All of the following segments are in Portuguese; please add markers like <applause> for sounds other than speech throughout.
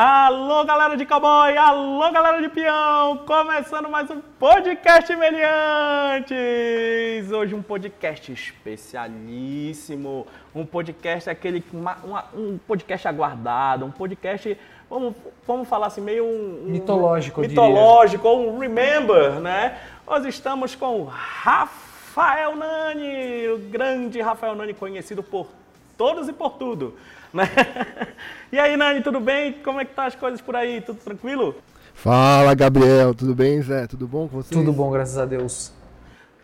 Alô, galera de cowboy! Alô, galera de peão! Começando mais um podcast Meliantes! Hoje um podcast especialíssimo, um podcast aquele uma, uma, um podcast aguardado, um podcast vamos, vamos falar assim meio um, mitológico, mitológico ou um remember, né? Nós estamos com Rafael Nani, o grande Rafael Nani conhecido por todos e por tudo. Né? <laughs> E aí, Nani, tudo bem? Como é que tá as coisas por aí? Tudo tranquilo? Fala, Gabriel. Tudo bem, Zé? Tudo bom com você? Tudo bom, graças a Deus.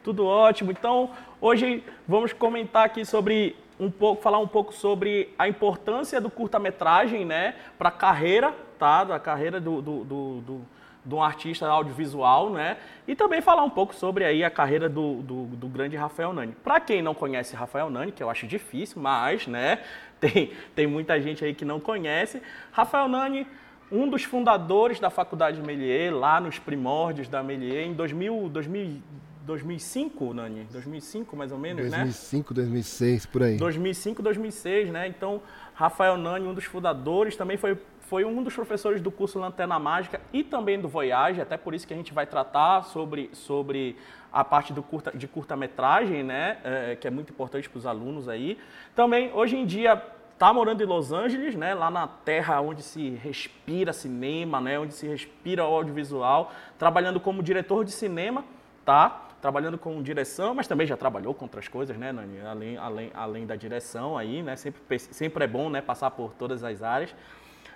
Tudo ótimo. Então, hoje vamos comentar aqui sobre um pouco, falar um pouco sobre a importância do curta-metragem, né, para a carreira, tá, da carreira do, do, do, do de um artista audiovisual, né? E também falar um pouco sobre aí a carreira do, do, do grande Rafael Nani. Para quem não conhece Rafael Nani, que eu acho difícil, mas, né, <laughs> tem, tem muita gente aí que não conhece. Rafael Nani, um dos fundadores da Faculdade Melier, lá nos primórdios da Melier, em 2000, 2000, 2005, Nani? 2005, mais ou menos, 2005, né? 2005, 2006, por aí. 2005, 2006, né? Então, Rafael Nani, um dos fundadores, também foi foi um dos professores do curso Lanterna Mágica e também do Voyage, até por isso que a gente vai tratar sobre, sobre a parte do curta, de curta-metragem, né, é, que é muito importante para os alunos aí. Também, hoje em dia, está morando em Los Angeles, né, lá na terra onde se respira cinema, né, onde se respira audiovisual, trabalhando como diretor de cinema, tá? Trabalhando com direção, mas também já trabalhou com outras coisas, né, Nani? Além, além, além da direção aí, né? Sempre, sempre é bom, né, passar por todas as áreas.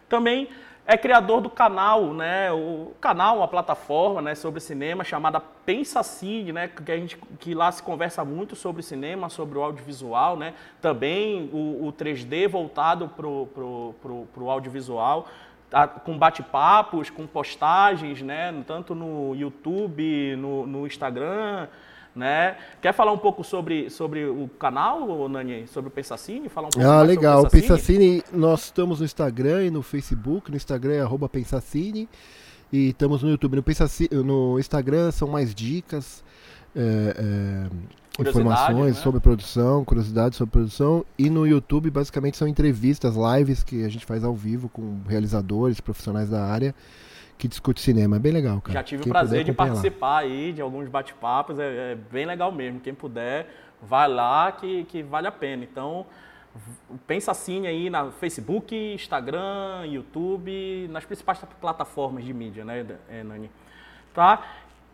Também é criador do canal, né? O canal, uma plataforma, né, sobre cinema chamada Pensa Cine, né, que a gente que lá se conversa muito sobre cinema, sobre o audiovisual, né? Também o, o 3D voltado pro pro, pro, pro audiovisual, tá, com bate-papos, com postagens, né, tanto no YouTube, no, no Instagram, né? Quer falar um pouco sobre, sobre o canal, Nani? Sobre o Pensacine? Falar um pouco ah, legal. o Pensacine, nós estamos no Instagram e no Facebook. No Instagram é arroba Pensacine. E estamos no YouTube. No, Pensacine, no Instagram são mais dicas, é, é, informações né? sobre produção, curiosidades sobre produção. E no YouTube, basicamente, são entrevistas, lives que a gente faz ao vivo com realizadores, profissionais da área que discute cinema. É bem legal, cara. Já tive Quem o prazer de participar lá. aí de alguns bate-papos, é, é, bem legal mesmo. Quem puder, vai lá que, que vale a pena. Então, pensa assim aí na Facebook, Instagram, YouTube, nas principais plataformas de mídia, né, é, Nani? Tá?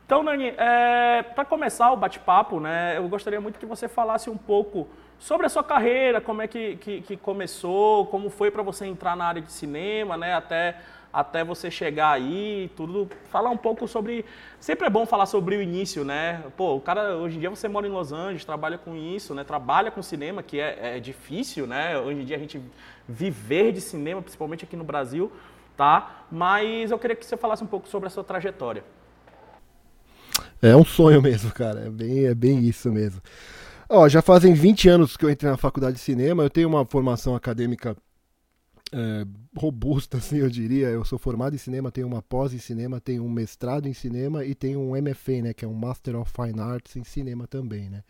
Então, Nani, é, para começar o bate-papo, né, eu gostaria muito que você falasse um pouco sobre a sua carreira, como é que, que, que começou, como foi para você entrar na área de cinema, né, até até você chegar aí, tudo, falar um pouco sobre, sempre é bom falar sobre o início, né? Pô, o cara, hoje em dia você mora em Los Angeles, trabalha com isso, né? Trabalha com cinema, que é, é difícil, né? Hoje em dia a gente viver de cinema, principalmente aqui no Brasil, tá? Mas eu queria que você falasse um pouco sobre a sua trajetória. É um sonho mesmo, cara. É bem, é bem isso mesmo. Ó, já fazem 20 anos que eu entrei na faculdade de cinema. Eu tenho uma formação acadêmica é, robusta, <laughs> assim, eu diria. Eu sou formado em cinema, tenho uma pós em cinema, tenho um mestrado em cinema e tenho um MFA, né, que é um Master of Fine Arts em cinema também, né.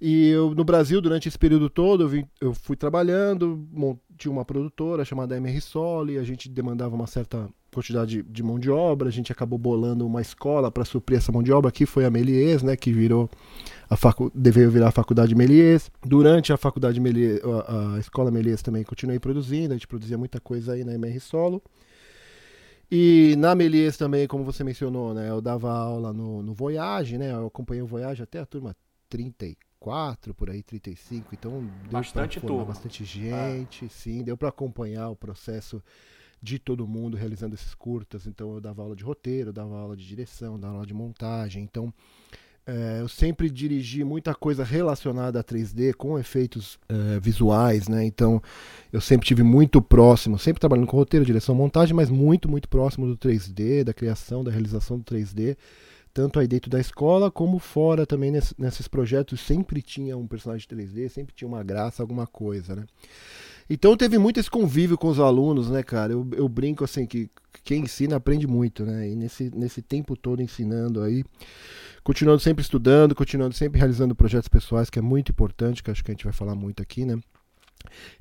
E eu, no Brasil, durante esse período todo, eu, vim, eu fui trabalhando, tinha uma produtora chamada MR Soli, a gente demandava uma certa quantidade de mão de obra, a gente acabou bolando uma escola para suprir essa mão de obra, que foi a Melies, né, que virou a facu veio virar a faculdade Melies. Durante a faculdade Melies, a, a escola Melies também continuei produzindo, a gente produzia muita coisa aí na MR Solo. E na Melies também, como você mencionou, né, eu dava aula no, no Voyage, né, eu acompanhei o Voyage até a turma 34, por aí, 35, então deu bastante pra formar bastante gente, ah. sim, deu para acompanhar o processo de todo mundo realizando esses curtas, então eu dava aula de roteiro, dava aula de direção, dava aula de montagem, então é, eu sempre dirigi muita coisa relacionada a 3D, com efeitos é, visuais, né? Então eu sempre tive muito próximo, sempre trabalhando com roteiro, direção, montagem, mas muito, muito próximo do 3D, da criação, da realização do 3D. Tanto aí dentro da escola, como fora também nesse, nesses projetos, sempre tinha um personagem de 3D, sempre tinha uma graça, alguma coisa, né? Então teve muito esse convívio com os alunos, né, cara? Eu, eu brinco assim que quem ensina aprende muito, né? E nesse, nesse tempo todo ensinando aí, continuando sempre estudando, continuando sempre realizando projetos pessoais, que é muito importante, que acho que a gente vai falar muito aqui, né?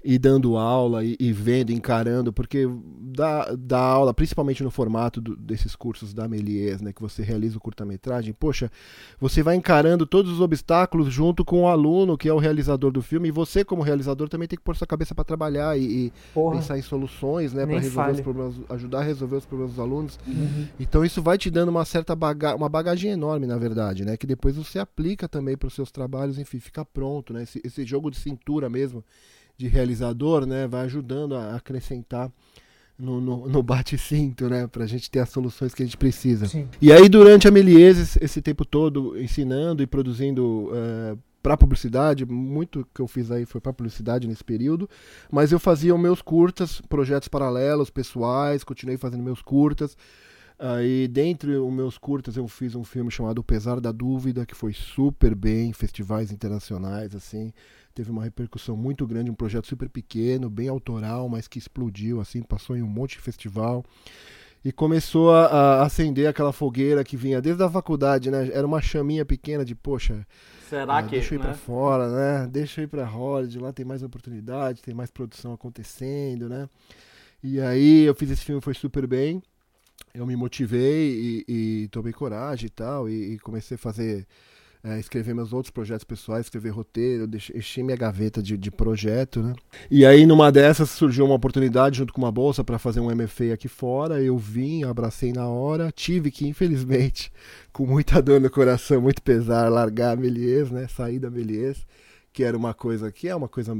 E dando aula e, e, vendo, encarando, porque dá, dá aula, principalmente no formato do, desses cursos da Melies, né, que você realiza o curta-metragem, poxa, você vai encarando todos os obstáculos junto com o aluno, que é o realizador do filme, e você, como realizador, também tem que pôr sua cabeça para trabalhar e, e pensar em soluções, né, para resolver os problemas, ajudar a resolver os problemas dos alunos. Uhum. Então isso vai te dando uma certa baga uma bagagem enorme, na verdade, né, que depois você aplica também para os seus trabalhos, enfim, fica pronto, né, esse, esse jogo de cintura mesmo de realizador, né, vai ajudando a acrescentar no, no, no bate-cinto, né, para a gente ter as soluções que a gente precisa. Sim. E aí, durante a Melies, esse tempo todo ensinando e produzindo uh, eh, para publicidade, muito que eu fiz aí foi para publicidade nesse período, mas eu fazia meus curtas, projetos paralelos, pessoais, continuei fazendo meus curtas. Aí, dentre os meus curtas, eu fiz um filme chamado O Pesar da Dúvida, que foi super bem, festivais internacionais, assim teve uma repercussão muito grande, um projeto super pequeno, bem autoral, mas que explodiu, assim, passou em um monte de festival. E começou a, a acender aquela fogueira que vinha desde a faculdade, né? Era uma chaminha pequena de, poxa, Será ah, que, deixa eu ir né? pra fora, né? Deixa eu ir pra Hollywood, lá tem mais oportunidade, tem mais produção acontecendo, né? E aí eu fiz esse filme, foi super bem. Eu me motivei e, e tomei coragem e tal, e, e comecei a fazer é, escrever meus outros projetos pessoais, escrever roteiro, deixei, minha gaveta de, de projeto, né? E aí, numa dessas, surgiu uma oportunidade junto com uma bolsa para fazer um MFA aqui fora. Eu vim, abracei na hora, tive que, infelizmente, <laughs> com muita dor no coração, muito pesar, largar a Melies, né? Sair da Melies, que era uma coisa que é uma coisa.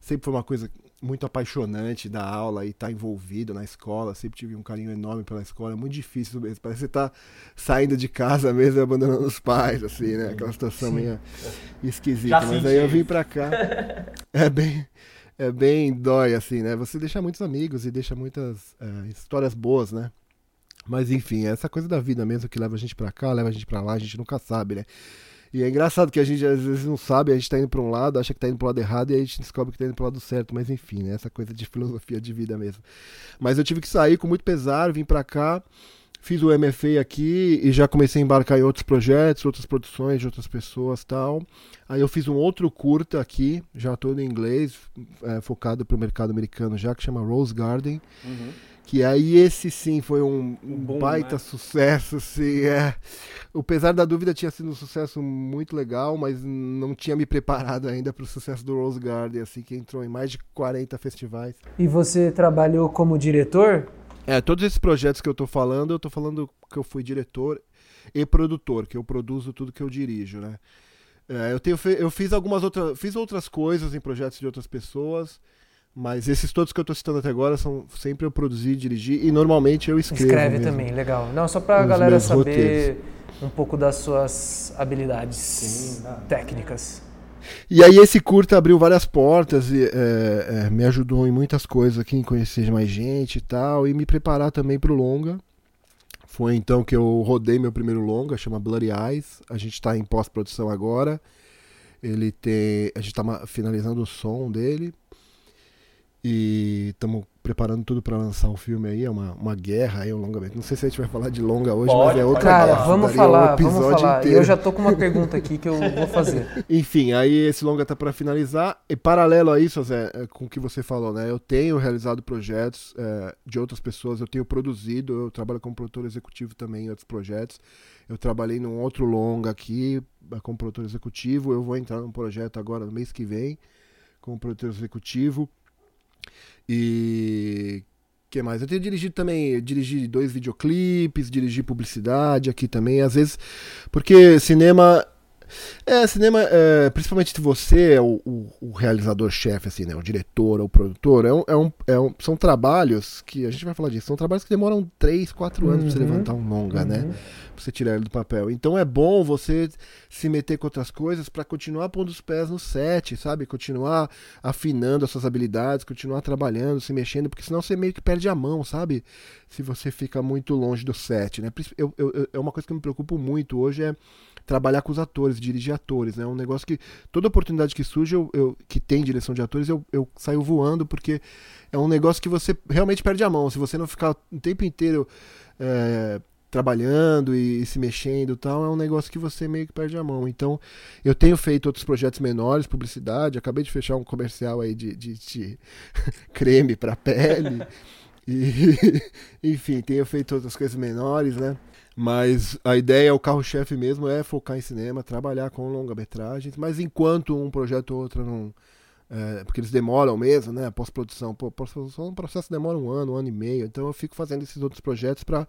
Sempre foi uma coisa muito apaixonante da aula e estar tá envolvido na escola. Sempre tive um carinho enorme pela escola. É muito difícil mesmo. Parece que você tá saindo de casa mesmo e abandonando os pais, assim, né? Aquela situação Sim. meio esquisita. Já Mas aí eu vim pra cá. <laughs> é bem. É bem dói, assim, né? Você deixa muitos amigos e deixa muitas é, histórias boas, né? Mas enfim, é essa coisa da vida mesmo que leva a gente pra cá, leva a gente pra lá, a gente nunca sabe, né? E é engraçado que a gente às vezes não sabe, a gente tá indo pra um lado, acha que tá indo pro lado errado e aí a gente descobre que tá indo pro lado certo. Mas enfim, né? Essa coisa de <laughs> filosofia de vida mesmo. Mas eu tive que sair com muito pesar, vim pra cá, fiz o MFA aqui e já comecei a embarcar em outros projetos, outras produções de outras pessoas tal. Aí eu fiz um outro curta aqui, já todo em inglês, é, focado pro mercado americano já, que chama Rose Garden. Uhum. Que aí esse sim foi um, um Bom, baita né? sucesso, sim, é. O Pesar da Dúvida tinha sido um sucesso muito legal, mas não tinha me preparado ainda para o sucesso do Rose Garden, assim, que entrou em mais de 40 festivais. E você trabalhou como diretor? É, todos esses projetos que eu tô falando, eu tô falando que eu fui diretor e produtor, que eu produzo tudo que eu dirijo, né? É, eu, tenho, eu fiz algumas outras, fiz outras coisas em projetos de outras pessoas, mas esses todos que eu estou citando até agora são sempre eu produzi, dirigi e normalmente eu escrevo. Escreve mesmo. também, legal. Não, só para a galera saber roteiros. um pouco das suas habilidades Sim, técnicas. E aí esse curta abriu várias portas e é, é, me ajudou em muitas coisas aqui, em conhecer mais gente e tal, e me preparar também para o longa. Foi então que eu rodei meu primeiro longa, chama Bloody Eyes. A gente está em pós-produção agora. Ele tem, a gente está finalizando o som dele. E estamos preparando tudo para lançar o filme aí, é uma, uma guerra aí, um longamento. Não sei se a gente vai falar de longa hoje, pode, mas é outra Cara, vamos falar, um vamos falar. Inteiro. Eu já tô com uma pergunta aqui que eu vou fazer. <laughs> Enfim, aí esse longa tá para finalizar. E paralelo a isso, Zé, é, com o que você falou, né? Eu tenho realizado projetos é, de outras pessoas, eu tenho produzido, eu trabalho como produtor executivo também em outros projetos. Eu trabalhei num outro longa aqui é, como produtor executivo. Eu vou entrar num projeto agora no mês que vem como produtor executivo e que mais? Eu tenho dirigido também, dirigi dois videoclipes, dirigi publicidade aqui também, às vezes, porque cinema é, cinema, é, principalmente se você é o, o, o realizador-chefe, assim, né? O diretor ou o produtor, é um, é um, é um, são trabalhos que, a gente vai falar disso, são trabalhos que demoram 3, 4 anos uhum. pra você uhum. levantar um longa, né? uhum. né? Pra você tirar ele do papel. Então é bom você se meter com outras coisas para continuar pondo os pés no set, sabe? Continuar afinando as suas habilidades, continuar trabalhando, se mexendo, porque senão você meio que perde a mão, sabe? Se você fica muito longe do set, né? Eu, eu, eu, é uma coisa que eu me preocupo muito hoje é trabalhar com os atores, dirigir atores. É né? um negócio que toda oportunidade que surge, eu, eu, que tem direção de atores, eu, eu saio voando, porque é um negócio que você realmente perde a mão. Se você não ficar o tempo inteiro é, trabalhando e, e se mexendo e tal, é um negócio que você meio que perde a mão. Então, eu tenho feito outros projetos menores, publicidade, acabei de fechar um comercial aí de, de, de <laughs> creme para pele. <laughs> e, <laughs> enfim, tenho feito outras coisas menores, né? Mas a ideia, o carro-chefe mesmo é focar em cinema, trabalhar com longa-metragens, mas enquanto um projeto ou outro não. É, porque eles demoram mesmo, né? Pós-produção. Pós-produção, um processo demora um ano, um ano e meio. Então eu fico fazendo esses outros projetos para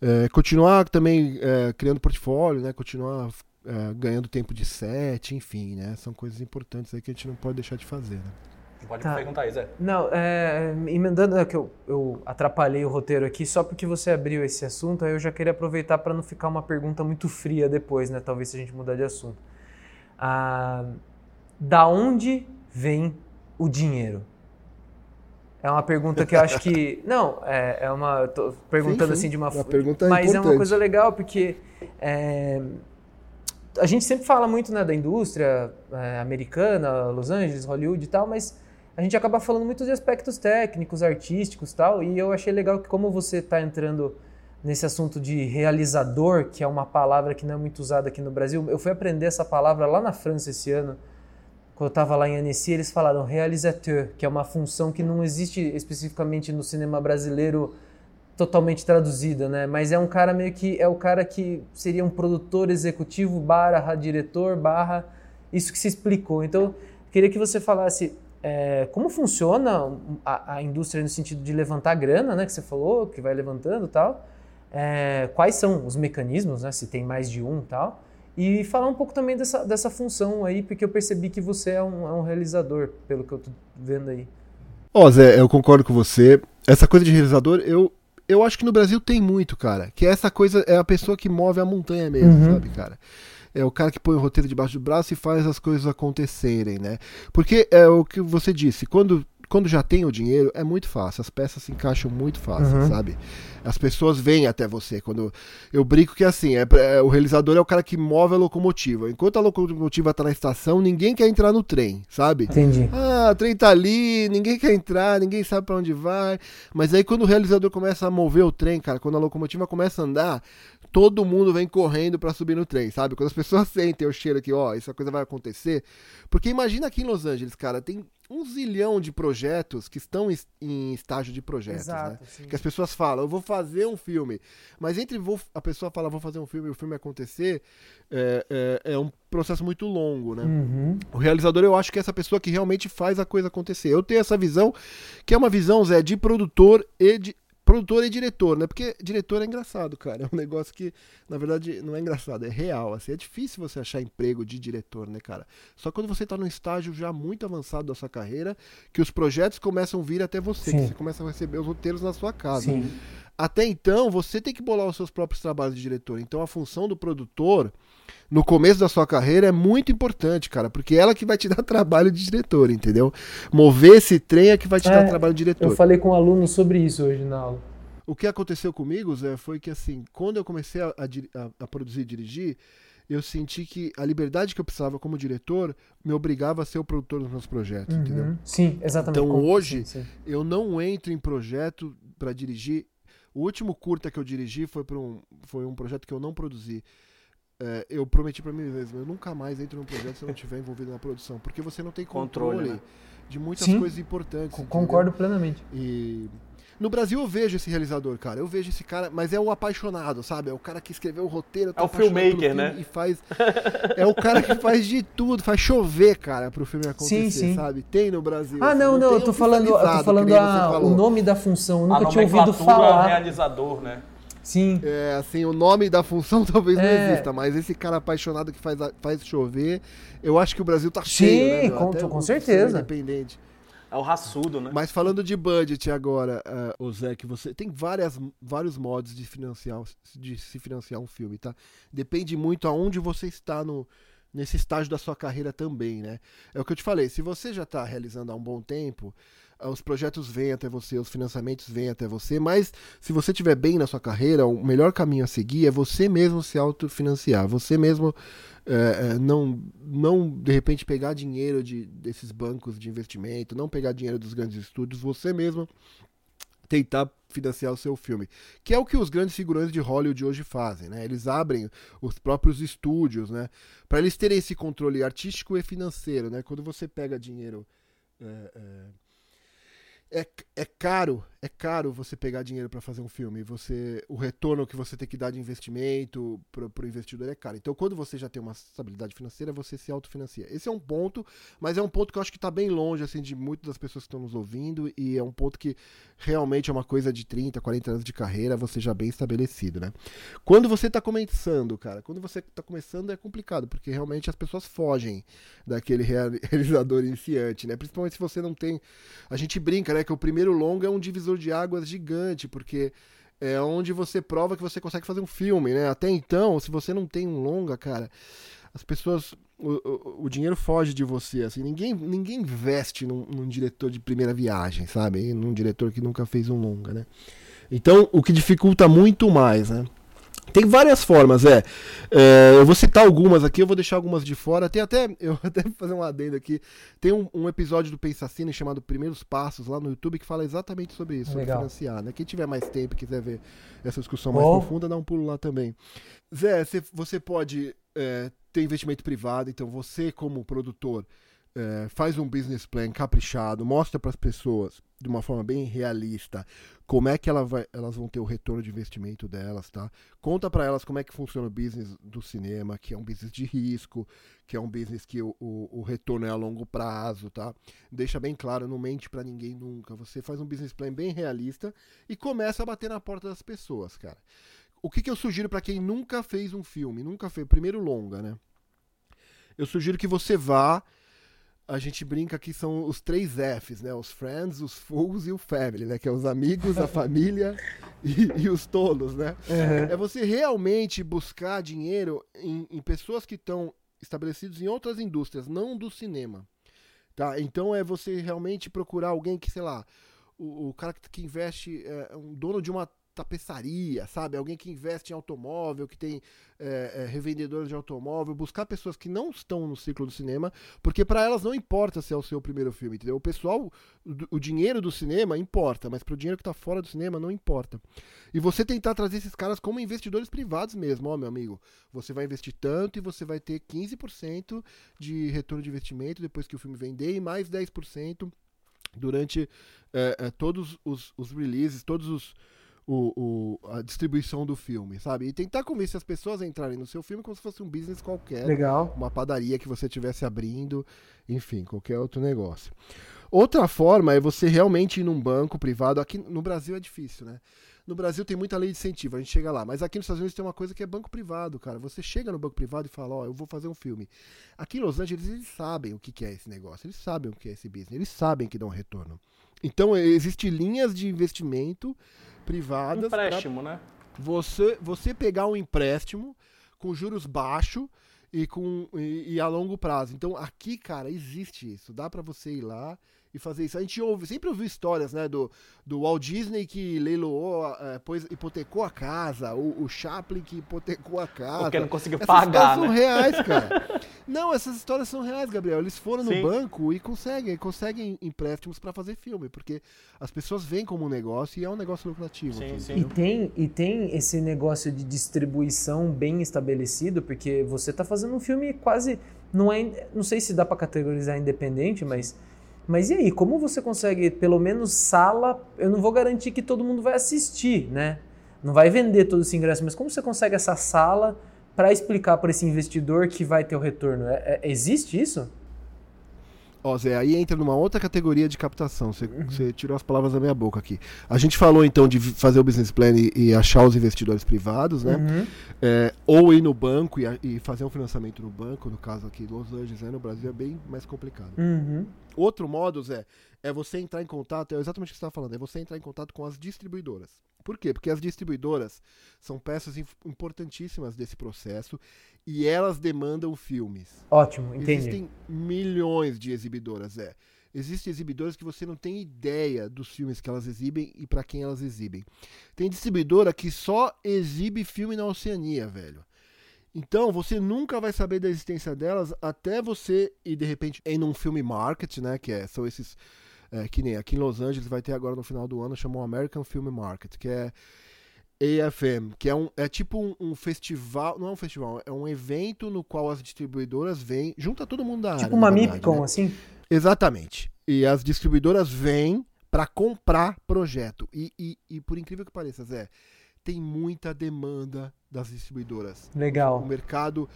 é, continuar também é, criando portfólio, né? Continuar é, ganhando tempo de set, enfim, né? São coisas importantes aí que a gente não pode deixar de fazer, né? Pode tá. perguntar, Zé. Não, é, emendando é que eu, eu atrapalhei o roteiro aqui só porque você abriu esse assunto, aí eu já queria aproveitar para não ficar uma pergunta muito fria depois, né? Talvez se a gente mudar de assunto. Ah, da onde vem o dinheiro? É uma pergunta que eu acho que. <laughs> Não, é, é uma. Tô perguntando sim, sim. assim de uma forma. pergunta Mas importante. é uma coisa legal, porque. É, a gente sempre fala muito né, da indústria é, americana, Los Angeles, Hollywood e tal, mas a gente acaba falando muito de aspectos técnicos, artísticos tal, e eu achei legal que como você está entrando nesse assunto de realizador, que é uma palavra que não é muito usada aqui no Brasil, eu fui aprender essa palavra lá na França esse ano, quando eu estava lá em Annecy, eles falaram realizateur, que é uma função que não existe especificamente no cinema brasileiro totalmente traduzida, né? Mas é um cara meio que é o cara que seria um produtor executivo barra diretor barra isso que se explicou. Então queria que você falasse é, como funciona a, a, indústria no sentido de levantar grana, né? Que você falou que vai levantando tal. É, quais são os mecanismos, né? Se tem mais de um tal e falar um pouco também dessa, dessa função aí, porque eu percebi que você é um, é um realizador, pelo que eu tô vendo aí. Ó, oh, Zé, eu concordo com você. Essa coisa de realizador, eu, eu acho que no Brasil tem muito, cara. Que essa coisa é a pessoa que move a montanha mesmo, uhum. sabe, cara? É o cara que põe o roteiro debaixo do braço e faz as coisas acontecerem, né? Porque é o que você disse, quando quando já tem o dinheiro, é muito fácil. As peças se encaixam muito fácil, uhum. sabe? As pessoas vêm até você. Quando eu brinco que assim, é, é, o realizador é o cara que move a locomotiva. Enquanto a locomotiva tá na estação, ninguém quer entrar no trem, sabe? Entendi. Ah, o trem tá ali, ninguém quer entrar, ninguém sabe para onde vai. Mas aí quando o realizador começa a mover o trem, cara, quando a locomotiva começa a andar, todo mundo vem correndo para subir no trem, sabe? Quando as pessoas <laughs> sentem o cheiro que, ó, essa coisa vai acontecer. Porque imagina aqui em Los Angeles, cara, tem um zilhão de projetos que estão em estágio de projetos, né? Exato, né? Sim. Que as pessoas falam, eu vou fazer um filme. Mas entre vou, a pessoa falar, vou fazer um filme e o filme acontecer, é, é, é um processo muito longo, né? Uhum. O realizador, eu acho que é essa pessoa que realmente faz a coisa acontecer. Eu tenho essa visão, que é uma visão, Zé, de produtor e de produtor e diretor, né? Porque diretor é engraçado, cara. <laughs> É um negócio que, na verdade, não é engraçado, é real. Assim, é difícil você achar emprego de diretor, né, cara? Só quando você tá num estágio já muito avançado da sua carreira, que os projetos começam a vir até você, Sim. que você começa a receber os roteiros na sua casa. Sim. Até então, você tem que bolar os seus próprios trabalhos de diretor. Então, a função do produtor no começo da sua carreira é muito importante, cara, porque ela que vai te <laughs> dar trabalho de diretor, entendeu? Mover esse trem é que vai te é, dar trabalho de diretor. Eu falei com um aluno sobre isso hoje na aula. O que aconteceu comigo, Zé, foi que assim, quando eu comecei a, a, a produzir e dirigir, eu senti que a liberdade que eu precisava como diretor me obrigava a ser o produtor dos meus projetos, uhum. entendeu? Sim, exatamente. Então hoje sim, sim. eu não entro em projeto para dirigir. O último curta que eu dirigi foi, um, foi um projeto que eu não produzi. É, eu prometi para mim mesmo, eu nunca mais entro num projeto se eu não estiver envolvido na produção, porque você não tem controle, controle né? de muitas Sim, coisas importantes. Concordo entendeu? plenamente. E no Brasil eu vejo esse realizador, cara. Eu vejo esse cara, mas é o apaixonado, sabe? É o cara que escreveu o roteiro. Tá é o filmmaker, né? E faz. é o cara que faz de tudo, faz chover, cara, pro filme acontecer, sim, sim. sabe? Tem no Brasil. Ah, não, não, não eu tô falando, eu tô falando a, o nome da função. Eu nunca tinha ouvido falar. realizador, né? Sim. É, assim, o nome da função <laughs> talvez é. não exista, mas esse cara apaixonado que faz, faz chover, eu acho que o Brasil tá Sim, cheio, né, com, Até com certeza. Independente. É o raçudo, né? Mas falando de budget agora, uh, o Zé, que você tem várias, vários modos de financiar, de se financiar um filme, tá? Depende muito aonde você está no, nesse estágio da sua carreira também, né? É o que eu te falei, se você já está realizando há um bom tempo, os projetos vêm até você, os financiamentos vêm até você, mas se você estiver bem na sua carreira, o melhor caminho a seguir é você mesmo se autofinanciar, você mesmo é, não, não de repente pegar dinheiro de, desses bancos de investimento, não pegar dinheiro dos grandes estúdios, você mesmo tentar financiar o seu filme. Que é o que os grandes figurões de Hollywood hoje fazem, né? Eles abrem os próprios estúdios, né? Para eles terem esse controle artístico e financeiro, né? Quando você pega dinheiro é, é, é caro, é caro você pegar dinheiro para fazer um filme. Você, o retorno que você tem que dar de investimento para o investidor é caro. Então, quando você já tem uma estabilidade financeira, você se autofinancia. Esse é um ponto, mas é um ponto que eu acho que está bem longe assim de muitas das pessoas que estão nos ouvindo e é um ponto que realmente é uma coisa de 30, 40 anos de carreira, você já bem estabelecido, né? Quando você está começando, cara, quando você está começando é complicado, porque realmente as pessoas fogem daquele <laughs> realizador iniciante, né? Principalmente se você não tem, a gente brinca, né? Que o primeiro longa é um divisor de águas gigante, porque é onde você prova que você consegue fazer um filme, né? Até então, se você não tem um longa, cara, as pessoas. O, o, o dinheiro foge de você, assim. Ninguém, ninguém investe num, num, diretor de primeira viagem, sabe? Num diretor que nunca fez um longa, né? Então, o que dificulta muito mais, né? Tem várias formas, é. é. Eu vou citar algumas aqui, eu vou deixar algumas de fora. Tem até, <laughs> eu até vou fazer um adendo aqui. Tem um, um episódio do Pensacine chamado Primeiros Passos lá no YouTube que fala exatamente sobre isso, Legal. sobre financiar. Né? Quem tiver mais tempo e quiser ver essa discussão mais oh. profunda, dá um pulo lá também. Zé, você pode é, ter investimento privado, então você, como produtor, é, faz um business plan caprichado, mostra para as pessoas de uma forma bem realista como é que ela vai, elas vão ter o retorno de investimento delas, tá? Conta para elas como é que funciona o business do cinema, que é um business de risco, que é um business que o, o, o retorno é a longo prazo, tá? Deixa bem claro, não mente para ninguém nunca. Você faz um business plan bem realista e começa a bater na porta das pessoas, cara. O que, que eu sugiro para quem nunca fez um filme, nunca fez, primeiro longa, né? Eu sugiro que você vá a gente brinca que são os três Fs, né? Os friends, os fools e o family, né? Que é os amigos, a <laughs> família e, e, os tolos, né? Uhum. É você realmente buscar dinheiro em, em pessoas que estão estabelecidas em outras indústrias, não do cinema. Tá? Então é você realmente procurar alguém que, sei lá, o, o cara que, que investe, é um dono de uma tapeçaria, sabe? Alguém que investe em automóvel, que tem é, é, revendedores de automóvel, buscar pessoas que não estão no ciclo do cinema, porque para elas não importa se é o seu primeiro filme, entendeu? O pessoal, o, o dinheiro do cinema importa, mas para o dinheiro que está fora do cinema não importa. E você tentar trazer esses caras como investidores privados mesmo, ó, meu amigo. Você vai investir tanto e você vai ter 15% de retorno de investimento depois que o filme vender e mais 10% durante é, todos os, os releases, todos os o, o, a distribuição do filme, sabe? E tentar convencer as pessoas a entrarem no seu filme como se fosse um business qualquer. Legal. Uma padaria que você estivesse abrindo, enfim, qualquer outro negócio. Outra forma é você realmente ir num banco privado. Aqui no Brasil é difícil, né? No Brasil tem muita lei de incentivo, a gente chega lá. Mas aqui nos Estados Unidos tem uma coisa que é banco privado, cara. Você chega no banco privado e fala, ó, oh, eu vou fazer um filme. Aqui em Los Angeles eles sabem o que é esse negócio, eles sabem o que é esse business, eles sabem que dá um retorno. Então existem linhas de investimento privadas. Empréstimo, né? Você, você pegar um empréstimo com juros baixos e, com, e, e, a longo prazo. Então aqui, cara, existe isso. Dá para você ir lá e fazer isso. A gente ouve, sempre ouviu histórias, né, do, do Walt Disney que leiloou, é, pois, hipotecou a casa, o, o, Chaplin que hipotecou a casa. Porque não conseguiu Essas pagar, né? são reais, cara. <laughs> não, essas histórias são reais, Gabriel. Eles foram Sim. no banco e conseguem, conseguem empréstimos para fazer filme, porque as pessoas veem como um negócio e é um negócio lucrativo. Sim, sim. E, tem, e tem esse negócio de distribuição bem estabelecido, porque você está fazendo um filme quase... Não, é, não sei se dá para categorizar independente, mas mas e aí, como você consegue, pelo menos sala, eu não vou garantir que todo mundo vai assistir, né? Não vai vender todo esse ingresso, mas como você consegue essa sala para explicar para esse investidor que vai ter o retorno? É, é, existe isso? Ó, Zé, aí entra numa outra categoria de captação. Você, uhum. você, tirou as palavras da minha boca aqui. A gente falou então de fazer o business plan e, e achar os investidores privados, né? Uhum. É, ou ir no banco e, e, fazer um financiamento no banco, no caso aqui Los Angeles, né? no Brasil é bem mais complicado. Uhum. Outro modo, Zé, é você entrar em contato, é exatamente o que você estava falando, é você entrar em contato com as distribuidoras. Por quê? Porque as distribuidoras são peças importantíssimas desse processo e elas demandam filmes. Ótimo, entendi. Existem milhões de exibidoras, é. Existem exibidoras que você não tem ideia dos filmes que elas exibem e para quem elas exibem. Tem distribuidora que só exibe filme na Oceania, velho. Então, você nunca vai saber da existência delas até você ir, de repente, em um filme market, né? Que é, são esses É, que nem aqui em Los Angeles vai ter agora no final do ano, chamou American Film Market, que é AFM, que é, um, é tipo um, um, festival, não é um festival, é um evento no qual as distribuidoras vêm, junta todo mundo da tipo área. Tipo uma verdade, MIPCOM, né? assim? Exatamente. E as distribuidoras vêm para comprar projeto. E, e, e, por incrível que pareça, Zé, tem muita demanda das distribuidoras. Legal. O mercado,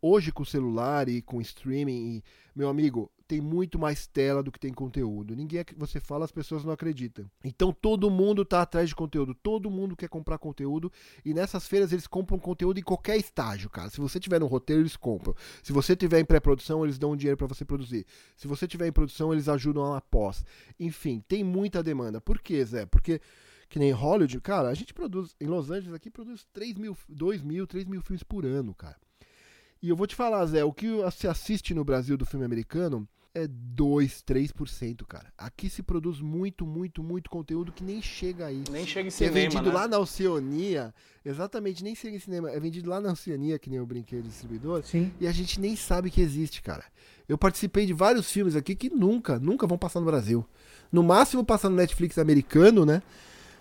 hoje com celular e com streaming, e, meu amigo, tem muito mais tela do que tem conteúdo. Ninguém é que você fala, as pessoas não acreditam. Então todo mundo está atrás de conteúdo, todo mundo quer comprar conteúdo e nessas feiras eles compram conteúdo em qualquer estágio, cara. Se você tiver no roteiro, eles compram. Se você tiver em pré-produção, eles dão dinheiro para você produzir. Se você tiver em produção, eles ajudam lá pós. Enfim, tem muita demanda. Por quê, Zé? Porque que nem Hollywood, cara, a gente produz em Los Angeles aqui produz 3 mil, 2 mil, 3 mil filmes por ano, cara. E eu vou te falar, Zé, o que se assiste no Brasil do filme americano é 2, 3%, cara. Aqui se produz muito, muito, muito conteúdo que nem chega aí. Nem chega em que é cinema, vendido né? lá na Oceania. Exatamente, nem chega em cinema. É vendido lá na Oceania, que nem eu brinquei distribuidor. Sim. E a gente nem sabe que existe, cara. Eu participei de vários filmes aqui que nunca, nunca vão passar no Brasil. No máximo passar no Netflix americano, né?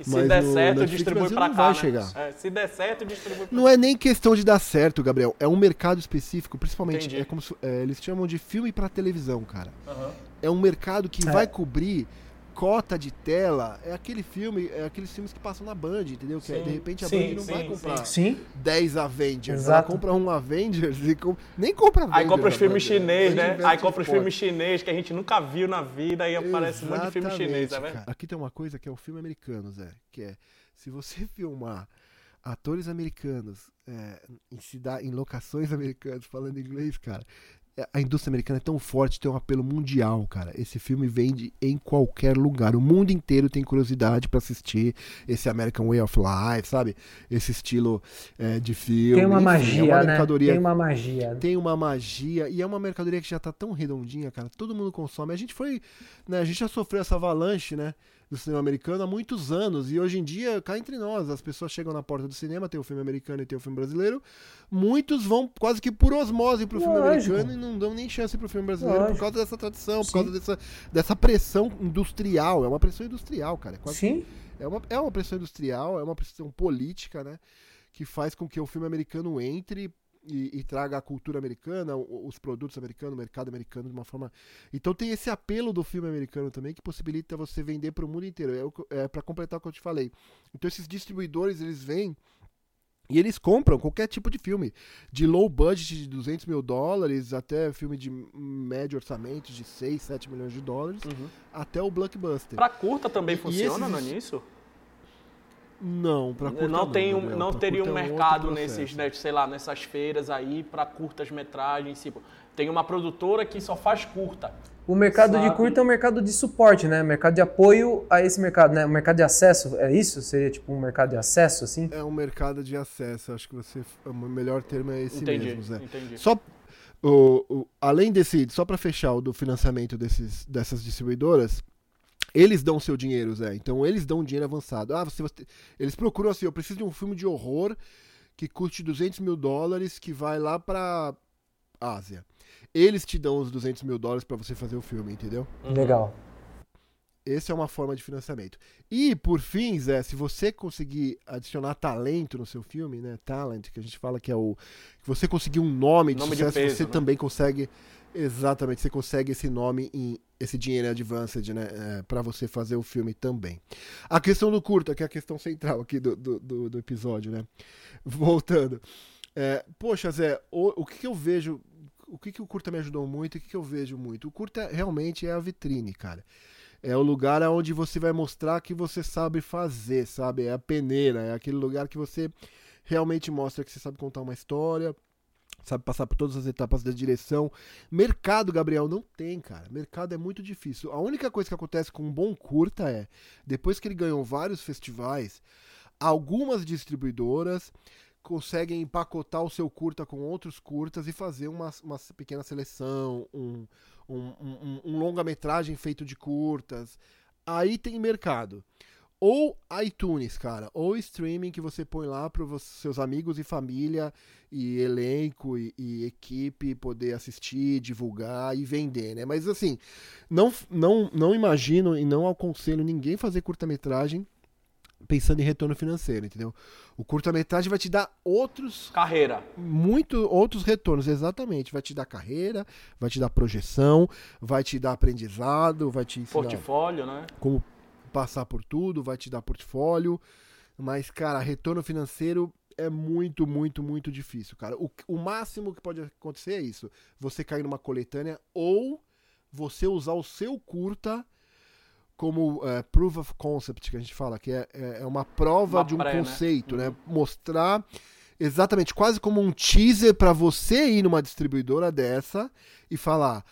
E se Mas der no certo, Netflix distribui Brasil pra não cá, vai né? chegar. É, se der certo, distribui pra Não é nem questão de dar certo, Gabriel. É um mercado específico, principalmente. Entendi. É como se- é, eles chamam de filme pra televisão, cara. Aham. É um mercado que É. vai cobrir cota de tela. É aquele filme, é aqueles filmes que passam na Band, entendeu? Que é, Sim. de repente a Sim, Band não vai sim, comprar Sim. 10 Avengers. Ela Exato. compra um Avengers e com- nem compra Avengers. Aí compra os filmes Band né? Aí compra os filmes chinês que a gente nunca viu na vida e aparece um monte de filme chinês, é Exatamente, verdade? Aqui tem uma coisa que é o filme americano, Zé. Que é, se você <laughs> filmar atores americanos é, em, cida- em locações americanas, falando inglês, cara, a indústria americana é tão forte, tem um apelo mundial, cara. Esse filme vende em qualquer lugar. O mundo inteiro tem curiosidade pra assistir esse American Way of Life, sabe? Esse estilo é, de filme. Tem uma Enfim, magia, é uma né? Tem uma magia. tem uma magia e é uma mercadoria que já tá tão redondinha, cara. Todo mundo consome. A gente foi, né, a gente já sofreu essa avalanche, né, do cinema americano há muitos anos e hoje em dia cá entre nós, as pessoas chegam na porta do cinema, tem o filme americano e tem o filme brasileiro. Muitos vão quase que por osmose pro filme Lógico. americano e não dão nem chance pro filme brasileiro Lógico. por causa dessa tradição, por Sim. causa dessa, dessa pressão industrial. É uma pressão industrial, cara. É Sim. é uma, é uma pressão industrial, é uma pressão política, né? Que faz com que o filme americano entre e, e traga a cultura americana, os produtos americanos, o mercado americano de uma forma. Então tem esse apelo do filme americano também que possibilita você vender para o mundo inteiro. É, é para completar o que eu te falei. Então esses distribuidores eles vêm e eles compram qualquer tipo de filme, de low budget de 200 mil dólares até filme de médio orçamento de 6, 7 milhões de dólares, Uhum. até o blockbuster. Pra curta também E- e funciona, esses- não é nisso? Não, para curta não, tem um, não teria um é mercado processo. nesses, né, sei lá, nessas feiras aí pra curtas metragens, tipo, tem uma produtora que só faz curta. O mercado de Sabe? curta é um mercado de suporte, né? Mercado de apoio a esse mercado, né? O mercado de acesso, é isso? Seria tipo um mercado de acesso, assim? É um mercado de acesso, acho que você o melhor termo é esse entendi, mesmo, Zé. entendi. Só o, o- além desse, só para fechar o do financiamento desses, dessas distribuidoras, eles dão seu dinheiro, Zé. Então eles dão dinheiro avançado. Ah, você, você- eles procuram assim, eu preciso de um filme de horror que custe 200 mil dólares que vai lá pra Ásia. Eles te dão os 200 mil dólares para você fazer o filme, entendeu? Uhum. Legal. Essa é uma forma de financiamento. E, por fim, Zé, se você conseguir adicionar talento no seu filme, né? Talent, que a gente fala que é o. Que você conseguir um nome de Nome de sucesso, peso, você né? também consegue. Exatamente, você consegue esse nome em. Esse dinheiro advanced, né? É, para você fazer o filme também. A questão do curta, que é a questão central aqui do, do, do- do episódio, né? Voltando. É, poxa, Zé, o, o que, que eu vejo. O que, que o curta me ajudou muito e o que, que eu vejo muito? O curta realmente é a vitrine, cara. É o lugar onde você vai mostrar que você sabe fazer, sabe? É a peneira, é aquele lugar que você realmente mostra que você sabe contar uma história, sabe passar por todas as etapas da direção. Mercado, Gabriel, não tem, cara. Mercado é muito difícil. A única coisa que acontece com um bom curta é, depois que ele ganhou vários festivais, algumas distribuidoras conseguem empacotar o seu curta com outros curtas e fazer uma, uma pequena seleção, um, um, um, um longa-metragem feito de curtas. Aí tem mercado. Ou iTunes, cara, ou streaming que você põe lá para os seus amigos e família e elenco e, e, equipe poder assistir, divulgar e vender, né? Mas assim, não, não, não imagino e não aconselho ninguém fazer curta-metragem pensando em retorno financeiro, entendeu? O curta-metragem vai te dar outros carreira, muito outros retornos, exatamente. Vai te dar carreira, vai te dar projeção, vai te dar aprendizado, vai te ensinar portfólio, né? Como passar por tudo, vai te dar portfólio. Mas, cara, retorno financeiro é muito, muito, muito difícil, cara. O, o máximo que pode acontecer é isso: você cair numa coletânea ou você usar o seu curta como é, proof of concept, que a gente fala, que é, é, é uma prova uma de um pré, né? conceito, né? né? Mostrar exatamente, quase como um teaser para você ir numa distribuidora dessa e falar: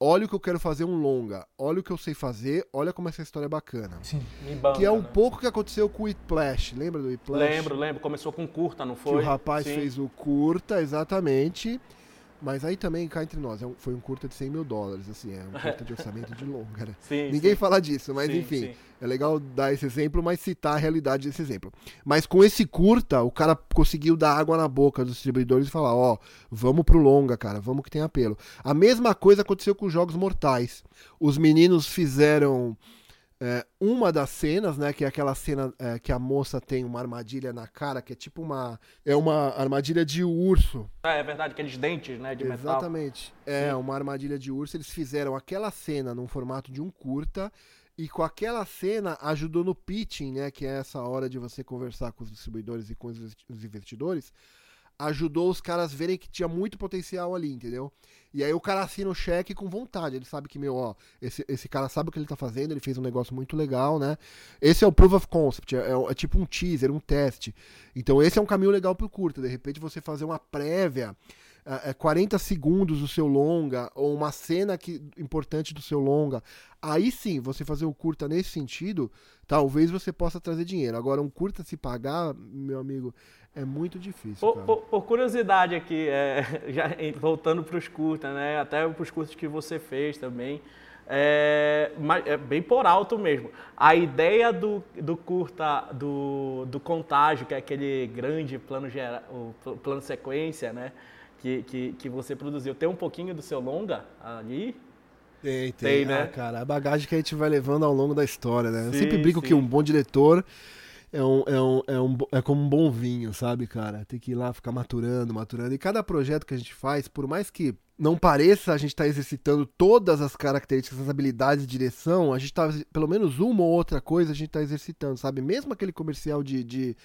olha o que eu quero fazer um longa, olha o que eu sei fazer, olha como essa história é bacana. Sim, banda, que é um né? pouco que aconteceu com o Whiplash, lembra do Whiplash? Lembro, lembro, começou com curta, não foi? Que o rapaz Sim. fez o curta, exatamente. Mas aí também, cá entre nós, é foi um curta de 100 mil dólares, assim, é um <laughs> curta de orçamento de longa, né? Sim, Ninguém sim. fala disso, mas sim, enfim, é legal dar esse exemplo, mas citar a realidade desse exemplo. Mas com esse curta, o cara conseguiu dar água na boca dos distribuidores e falar, ó, oh, vamos pro longa, cara, vamos que tem apelo. A mesma coisa aconteceu com Jogos Mortais. Os meninos fizeram é, uma das cenas, né, que é aquela cena é, que a moça tem uma armadilha na cara, que é tipo uma. É uma armadilha de urso. É, é verdade, aqueles dentes, né, de Exatamente. metal. Exatamente. É, Sim. uma armadilha de urso. Eles fizeram aquela cena num formato de um curta. E com aquela cena ajudou no pitching, né? Que é essa hora de você conversar com os distribuidores e com os investidores ajudou os caras verem que tinha muito potencial ali, entendeu? E aí o cara assina o cheque com vontade. Ele sabe que, meu, ó, esse, esse cara sabe o que ele tá fazendo, ele fez um negócio muito legal, né? Esse é o proof of concept, é, é, é tipo um teaser, um teste. Então esse é um caminho legal pro curta. De repente você fazer uma prévia. É, 40 é, segundos do seu longa, ou uma cena que, importante do seu longa, aí sim, você fazer o curta nesse sentido, talvez você possa trazer dinheiro. Agora, um curta se pagar, meu amigo, é muito difícil. Por, por, por curiosidade aqui, é, <laughs> já voltando para os curtas, né? Até para os cursos que você fez também. É, é, bem por alto mesmo. A ideia do, do curta, do, do contágio, que é aquele grande plano, gera, o plano sequência, né? Que, que, que você produziu, tem um pouquinho do seu longa ali? Tem, tem, tem né? Ah, cara, a bagagem que a gente vai levando ao longo da história, né? Sim, Eu sempre brinco sim. que um bom diretor é, um, é, um, é, um, é como um bom vinho, sabe, cara? Tem que ir lá ficar maturando, maturando. E cada projeto que a gente faz, por mais que não pareça a gente estar tá exercitando todas as características, as habilidades de direção, a gente tá, pelo menos uma ou outra coisa a gente tá exercitando, sabe? Mesmo aquele comercial de, de,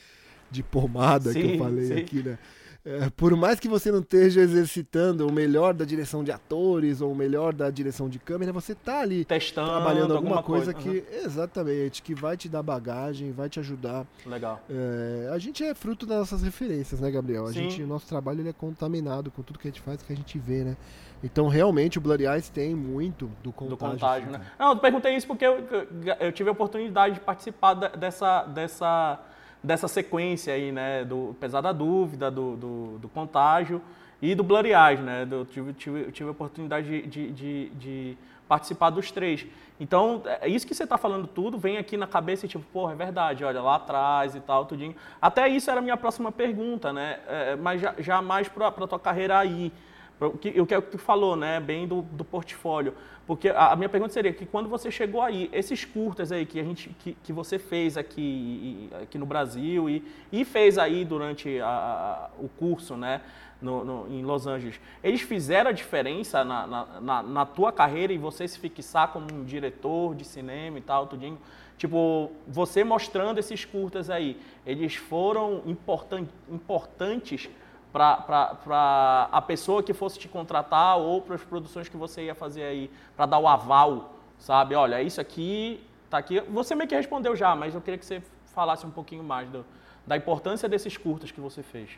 de pomada sim, que eu falei sim. aqui, né? É, por mais que você não esteja exercitando o melhor da direção de atores ou o melhor da direção de câmera, você tá ali testando trabalhando alguma, alguma coisa, coisa, que uhum. exatamente que vai te dar bagagem, vai te ajudar. Legal. É, a gente é fruto das nossas referências, né, Gabriel? A Sim. gente, o nosso trabalho ele é contaminado com tudo que a gente faz, que a gente vê, né? Então realmente o Bloody Eyes tem muito do contágio. Do contágio, né? Não, eu perguntei isso porque eu, eu, eu tive a oportunidade de participar dessa dessa dessa sequência aí, né? Do, apesar da dúvida, do, do, do contágio e do Bloody Eyes, né? Eu tive, tive, tive a oportunidade de, de, de, de, participar dos três. Então, é isso que você está falando tudo, vem aqui na cabeça e tipo, porra, é verdade, olha, lá atrás e tal, tudinho. Até isso era a minha próxima pergunta, né? É, mas já, já mais para a tua carreira aí. O que, o que tu falou, né? Bem do, do portfólio. Porque a, minha pergunta seria que quando você chegou aí, esses curtas aí que, a gente, que, que você fez aqui, aqui no Brasil e, e fez aí durante a, a, o curso, né? No, no, em Los Angeles, eles fizeram a diferença na, na, na, na, tua carreira e você se fixar como um diretor de cinema e tal, tudinho? Tipo, você mostrando esses curtas aí, eles foram important, importantes para a pessoa que fosse te contratar ou para as produções que você ia fazer aí, para dar o aval, sabe? Olha, isso aqui tá aqui. Você meio que respondeu já, mas eu queria que você falasse um pouquinho mais do, da importância desses curtas que você fez.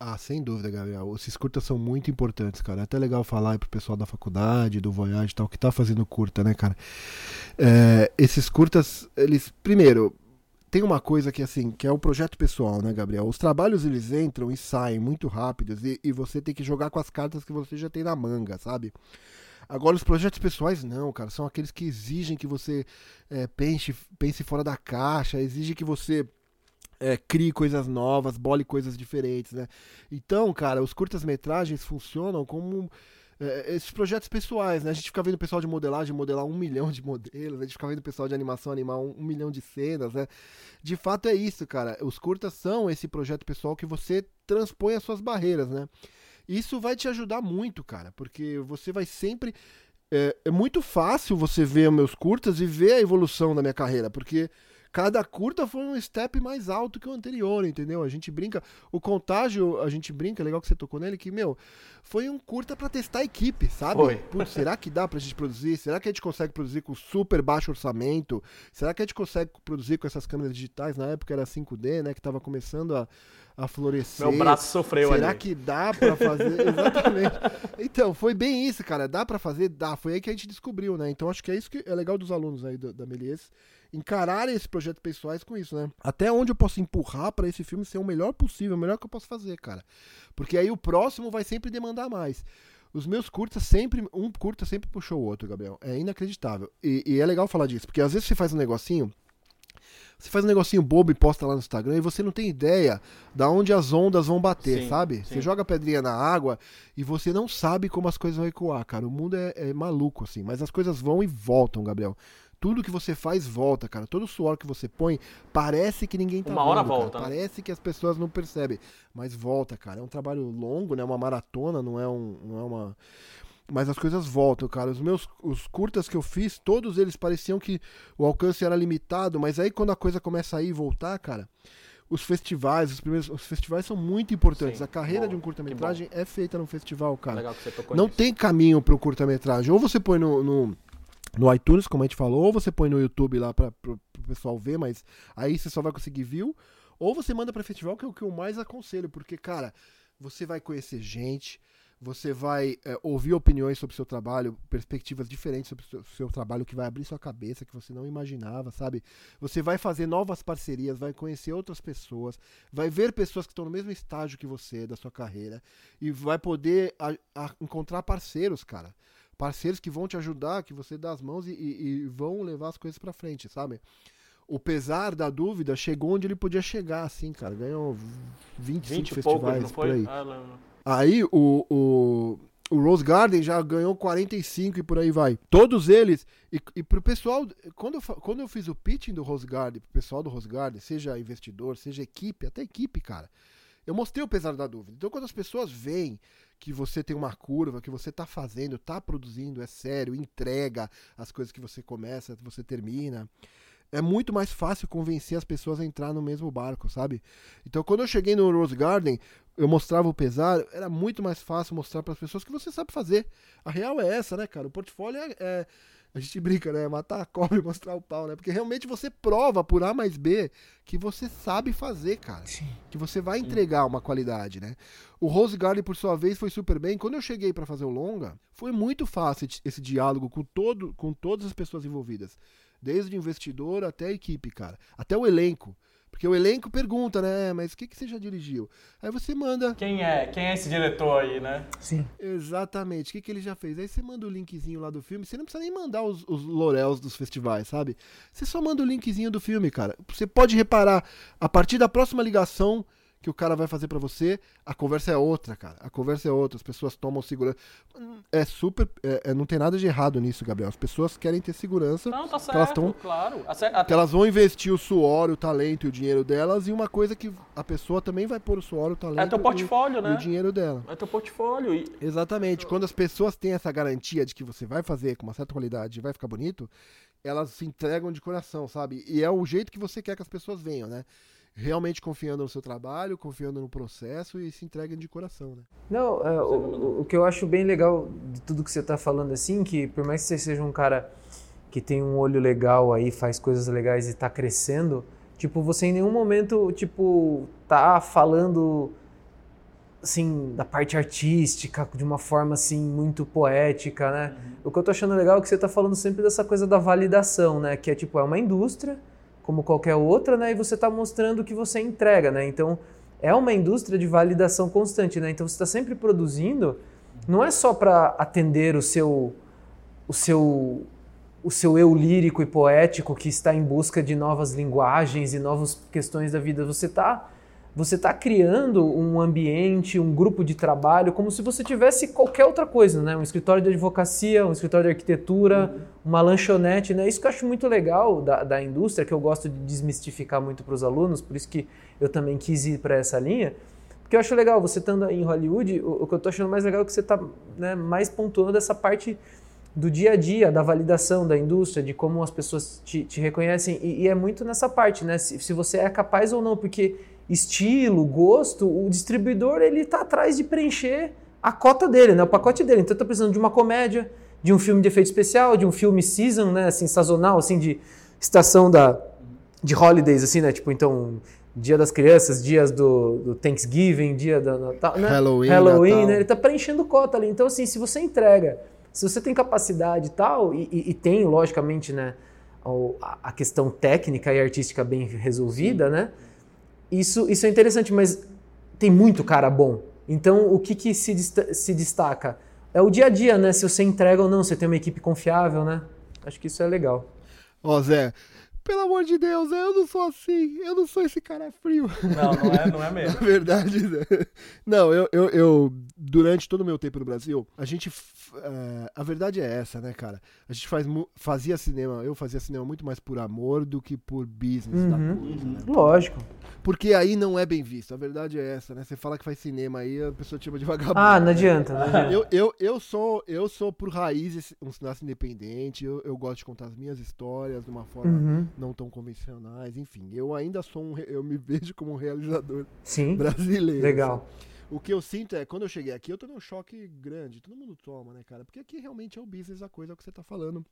Ah, sem dúvida, Gabriel. Esses curtas são muito importantes, cara. É até legal falar aí pro pessoal da faculdade, do Voyage e tal, que tá fazendo curta, né, cara? É, esses curtas, eles, primeiro, tem uma coisa que assim, que é o projeto pessoal, né, Gabriel? Os trabalhos eles entram e saem muito rápidos e, e, você tem que jogar com as cartas que você já tem na manga, sabe? Agora, os projetos pessoais, não, cara. São aqueles que exigem que você é, pense, pense fora da caixa, exigem que você é, crie coisas novas, bole coisas diferentes, né? Então, cara, os curtas-metragens funcionam como é, esses projetos pessoais, né? A gente fica vendo o pessoal de modelagem modelar um milhão de modelos, a gente fica vendo o pessoal de animação animar um, um, milhão de cenas, né? De fato é isso, cara. Os curtas são esse projeto pessoal que você transpõe as suas barreiras, né? Isso vai te ajudar muito, cara, porque você vai sempre. É, é muito fácil você ver meus curtas e ver a evolução da minha carreira, porque cada curta foi um step mais alto que o anterior, entendeu? A gente brinca, o contágio, a gente brinca, é legal que você tocou nele, que, meu, foi um curta para testar a equipe, sabe? Putz, será que dá pra gente produzir? Será que a gente consegue produzir com super baixo orçamento? Será que a gente consegue produzir com essas câmeras digitais? Na época era 5D, né, que tava começando a, a florescer. Meu braço sofreu Será ali. que dá para fazer? <laughs> Exatamente. Então, foi bem isso, cara. Dá para fazer? Dá. Foi aí que a gente descobriu, né? Então, acho que é isso que é legal dos alunos aí da, da Melies encararem esse projeto pessoais com isso, né? Até onde eu posso empurrar para esse filme ser o melhor possível, o melhor que eu posso fazer, cara. Porque aí o próximo vai sempre demandar mais. Os meus curtas sempre, um curta sempre puxou o outro, Gabriel. É inacreditável. E, e é legal falar disso, porque às vezes você faz um negocinho, você faz um negocinho bobo e posta lá no Instagram e você não tem ideia da onde as ondas vão bater, Sim, sabe? sim. Você joga pedrinha na água e você não sabe como as coisas vão ecoar, cara. O mundo é, é maluco, assim. Mas as coisas vão e voltam, Gabriel. Tudo que você faz volta, cara. Todo suor que você põe, parece que ninguém tá Uma hora vendo, cara. volta, né? Parece que as pessoas não percebem. Mas volta, cara. É um trabalho longo, né? Uma maratona, não é, um, não é uma. Mas as coisas voltam, cara. Os meus os curtas que eu fiz, todos eles pareciam que o alcance era limitado, mas aí quando a coisa começa a ir e voltar, cara, os festivais, os primeiros, os festivais são muito importantes. Sim, a carreira bom, de um curta-metragem é feita num festival, cara. Legal que você tocou Não nisso. tem caminho pro curta-metragem. Ou você põe no, no, no iTunes, como a gente falou, ou você põe no YouTube lá para pro pessoal ver, mas aí você só vai conseguir view. Ou você manda pra festival, que é o que eu mais aconselho, porque, cara, você vai conhecer gente, você vai é, ouvir opiniões sobre o seu trabalho, perspectivas diferentes sobre o seu, seu trabalho, que vai abrir sua cabeça, que você não imaginava, sabe? Você vai fazer novas parcerias, vai conhecer outras pessoas, vai ver pessoas que estão no mesmo estágio que você da sua carreira e vai poder a- a- encontrar parceiros, cara. Parceiros que vão te ajudar, que você dá as mãos e, e- vão levar as coisas pra frente, sabe? O pesar da dúvida chegou onde ele podia chegar, assim, cara. Ganhou 25 20 e festivais poucos, não por foi? aí. Ah. Aí o, o, o Rose Garden já ganhou 45 e por aí vai. Todos eles. E, e pro pessoal, quando eu, quando eu fiz o pitching do Rose Garden, pro pessoal do Rose Garden, seja investidor, seja equipe, até equipe, cara, eu mostrei o pesar da dúvida. Então quando as pessoas veem que você tem uma curva, que você tá fazendo, tá produzindo, é sério, entrega as coisas que você começa, você termina. É muito mais fácil convencer as pessoas a entrar no mesmo barco, sabe? Então, quando eu cheguei no Rose Garden, eu mostrava o pesar, era muito mais fácil mostrar para as pessoas que você sabe fazer. A real é essa, né, cara? O portfólio é, é- a gente brinca, né? Matar a cobra e mostrar o pau, né? Porque realmente você prova por A mais B que você sabe fazer, cara. Que você vai entregar uma qualidade, né? O Rose Garden, por sua vez, foi super bem. Quando eu cheguei para fazer o longa, foi muito fácil esse diálogo com, todo, com todas as pessoas envolvidas. Desde o investidor até a equipe, cara. Até o elenco. Porque o elenco pergunta, né? Mas o que, que você já dirigiu? Aí você manda. Quem é? Quem é esse diretor aí, né? Sim. Exatamente. O que, que ele já fez? Aí você manda o linkzinho lá do filme. Você não precisa nem mandar os, os loréus dos festivais, sabe? Você só manda o linkzinho do filme, cara. Você pode reparar, a partir da próxima ligação que o cara vai fazer pra você, a conversa é outra, cara. A conversa é outra. As pessoas tomam segurança. É super. é- é- não tem nada de errado nisso, Gabriel. As pessoas querem ter segurança. Não, tá que elas certo, tão- claro. Até, elas vão investir o suor, o talento e o dinheiro delas. E uma coisa que a pessoa também vai pôr o suor, o talento é teu e- portfólio, e né? o dinheiro dela. É teu portfólio. E, Exatamente. Quando as pessoas têm essa garantia de que você vai fazer com uma certa qualidade e vai ficar bonito, elas se entregam de coração, sabe? E é o jeito que você quer que as pessoas venham, né? Realmente confiando no seu trabalho, confiando no processo e se entreguem de coração, né? Não, é, o, o- o que eu acho bem legal de tudo que você tá falando assim, que por mais que você seja um cara que tem um olho legal aí, faz coisas legais e tá crescendo, tipo, você em nenhum momento, tipo, tá falando assim, da parte artística, de uma forma assim muito poética, né? O que eu tô achando legal é que você tá falando sempre dessa coisa da validação, né? Que é tipo, é uma indústria, como qualquer outra, né? E você tá mostrando o que você entrega, né? Então, é uma indústria de validação constante, né? Então você está sempre produzindo, não é só para atender o seu o seu o seu eu lírico e poético que está em busca de novas linguagens e novas questões da vida. Você está você está criando um ambiente, um grupo de trabalho, como se você tivesse qualquer outra coisa, né? Um escritório de advocacia, um escritório de arquitetura, uhum. Uma lanchonete, né? Isso que eu acho muito legal da, da indústria, que eu gosto de desmistificar muito para os alunos, por isso que eu também quis ir para essa linha. Porque eu acho legal, você estando em Hollywood, o, o que eu estou achando mais legal é que você está né, mais pontuando essa parte do dia a dia, da validação da indústria, de como as pessoas te, te reconhecem. E, e, é muito nessa parte, né? Se, se você é capaz ou não, porque estilo, gosto, o distribuidor ele está atrás de preencher a cota dele, né? O pacote dele. Então está precisando de uma comédia, de um filme de efeito especial, de um filme season, né? Assim, sazonal, assim, de estação da de holidays, assim, né? Tipo, então Dia das Crianças, dias do, do Thanksgiving, dia da Natal, né? Halloween, Halloween, Natal. né? Ele está preenchendo cota ali. Então, assim, se você entrega, se você tem capacidade e tal, e, e, e tem, logicamente, né, a, a, questão técnica e artística bem resolvida, Sim. né? Isso, isso é interessante, mas tem muito cara bom. Então, o que, que se, se destaca? É o dia a dia, né? Se você entrega ou não, você tem uma equipe confiável, né? Acho que isso é legal. Ó, Zé, pelo amor de Deus, eu não sou assim, eu não sou esse cara frio. Não, não é, não é <laughs> mesmo. Na verdade, não, eu, eu, eu, durante todo o meu tempo no Brasil, a gente, uh, a verdade é essa, né, cara? A gente faz, fazia cinema, eu fazia cinema muito mais por amor do que por business uhum. da coisa, né? Lógico. Porque aí não é bem visto, a verdade é essa, né? Você fala que faz cinema aí, a pessoa te chama de vagabundo. Ah, não adianta, não adianta. Eu, eu, eu, sou, eu sou por raiz um cineasta independente, eu, eu gosto de contar as minhas histórias de uma forma... Uhum não tão convencionais, enfim. Eu ainda sou um, eu me vejo como um realizador Sim, brasileiro. Legal. Sabe? O que eu sinto é, quando eu cheguei aqui, eu tô num choque grande. Todo mundo toma, né, cara? Porque aqui realmente é o business, a coisa é o que você tá falando.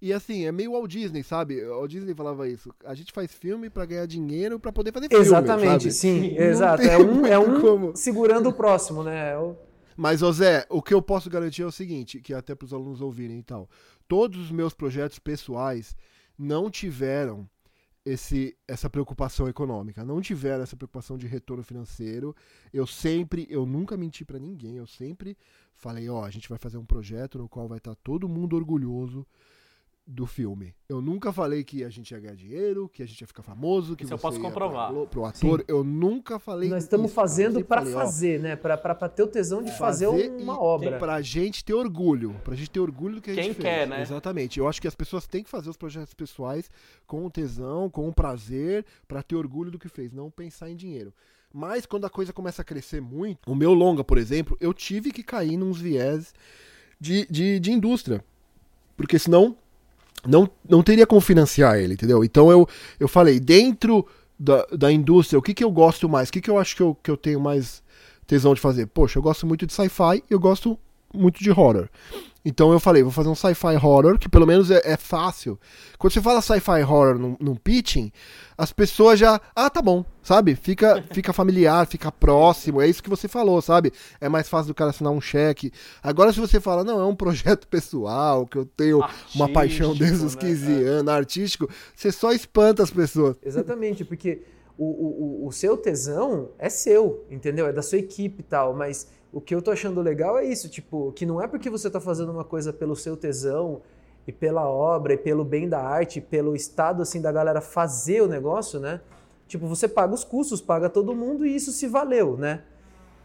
E assim, é meio Walt Disney, sabe? O Walt Disney falava isso. A gente faz filme para ganhar dinheiro para poder fazer filme. Exatamente, sim, Não exato. É um, é um como... segurando o próximo, né? É. Mas, ô Zé, o que eu posso garantir é o seguinte, que até para os alunos ouvirem e tal. Todos os meus projetos pessoais, não tiveram esse, essa preocupação econômica, não tiveram essa preocupação de retorno financeiro. Eu sempre, eu nunca menti para ninguém, eu sempre falei, ó, a gente vai fazer um projeto no qual vai estar tá todo mundo orgulhoso do filme. Eu nunca falei que a gente ia ganhar dinheiro, que a gente ia ficar famoso, que isso eu posso comprovar. Pra, pro ator, Sim. eu nunca falei Nós estamos isso, fazendo para fazer, ó, né? Para ter o tesão de fazer, fazer uma obra. Pra gente ter orgulho, pra gente ter orgulho do que a Quem gente quer, fez. né? Exatamente. Eu acho que as pessoas têm que fazer os projetos pessoais com tesão, com prazer, para ter orgulho do que fez, não pensar em dinheiro. Mas quando a coisa começa a crescer muito, o meu longa, por exemplo, eu tive que cair nos viés de, de, de indústria. Porque senão não, não teria como financiar ele, entendeu? Então eu, eu falei, dentro da, da indústria, o que, que eu gosto mais? O que, que eu acho que eu, que eu tenho mais tesão de fazer? Poxa, eu gosto muito de sci-fi eu gosto muito de horror. Então eu falei, vou fazer um sci-fi horror, que pelo menos é, é fácil. Quando você fala sci-fi horror num, num, pitching, as pessoas já. Ah, tá bom, sabe? Fica, <laughs> fica familiar, fica próximo. É isso que você falou, sabe? É mais fácil do cara assinar um cheque. Agora, se você fala, não, é um projeto <laughs> pessoal, que eu tenho artístico, uma paixão desde os 15 né? anos, artístico, você só espanta as pessoas. Exatamente, porque o, o, o seu tesão é seu, entendeu? É da sua equipe e tal, mas o que eu tô achando legal é isso, tipo, que não é porque você tá fazendo uma coisa pelo seu tesão e pela obra e pelo bem da arte, pelo estado assim da galera fazer o negócio, né? Tipo, você paga os custos, paga todo mundo e isso se valeu, né?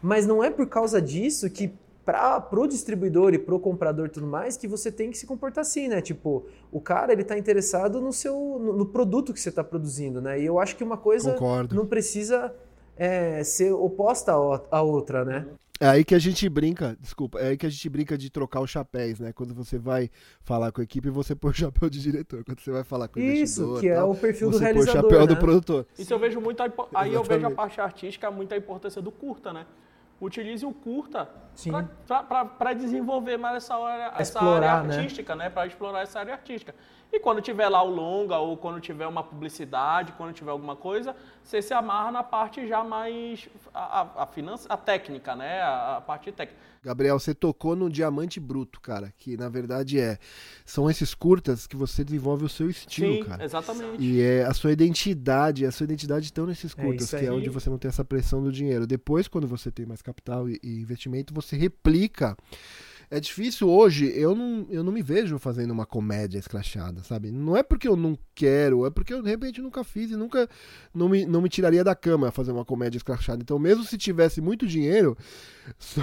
Mas não é por causa disso que para pro distribuidor e pro comprador e tudo mais que você tem que se comportar assim, né? Tipo, o cara ele tá interessado no seu no, no produto que você está produzindo, né? E eu acho que uma coisa Concordo. não precisa é, ser oposta à outra, né? É aí que a gente brinca, desculpa, é aí que a gente brinca de trocar os chapéus, né? Quando você vai falar com a equipe, você põe o chapéu de diretor. Quando você vai falar com o Isso, que é tal, o perfil do realizador, Você põe o chapéu né? do produtor. Isso eu vejo muito, aí eu vejo a parte artística, muita importância do curta, né? Utilize o curta para desenvolver mais essa, hora, essa explorar, área né? artística, né? né? Para explorar essa área artística. E quando tiver lá o longa, ou quando tiver uma publicidade, quando tiver alguma coisa, você se amarra na parte já mais. a, a, finança, a técnica, né? A, a, parte técnica. Gabriel, você tocou no diamante bruto, cara, que na verdade é. São esses curtas que você desenvolve o seu estilo, Sim, cara. Exatamente. E é a sua identidade, a sua identidade estão nesses é curtas, é que é onde você não tem essa pressão do dinheiro. Depois, quando você tem mais capital e, e investimento, você replica é difícil hoje, eu não, eu não me vejo fazendo uma comédia escrachada, sabe? Não é porque eu não quero, é porque eu de repente nunca fiz e nunca não me, não me tiraria da cama fazer uma comédia escrachada. Então, mesmo se tivesse muito dinheiro, <laughs> só,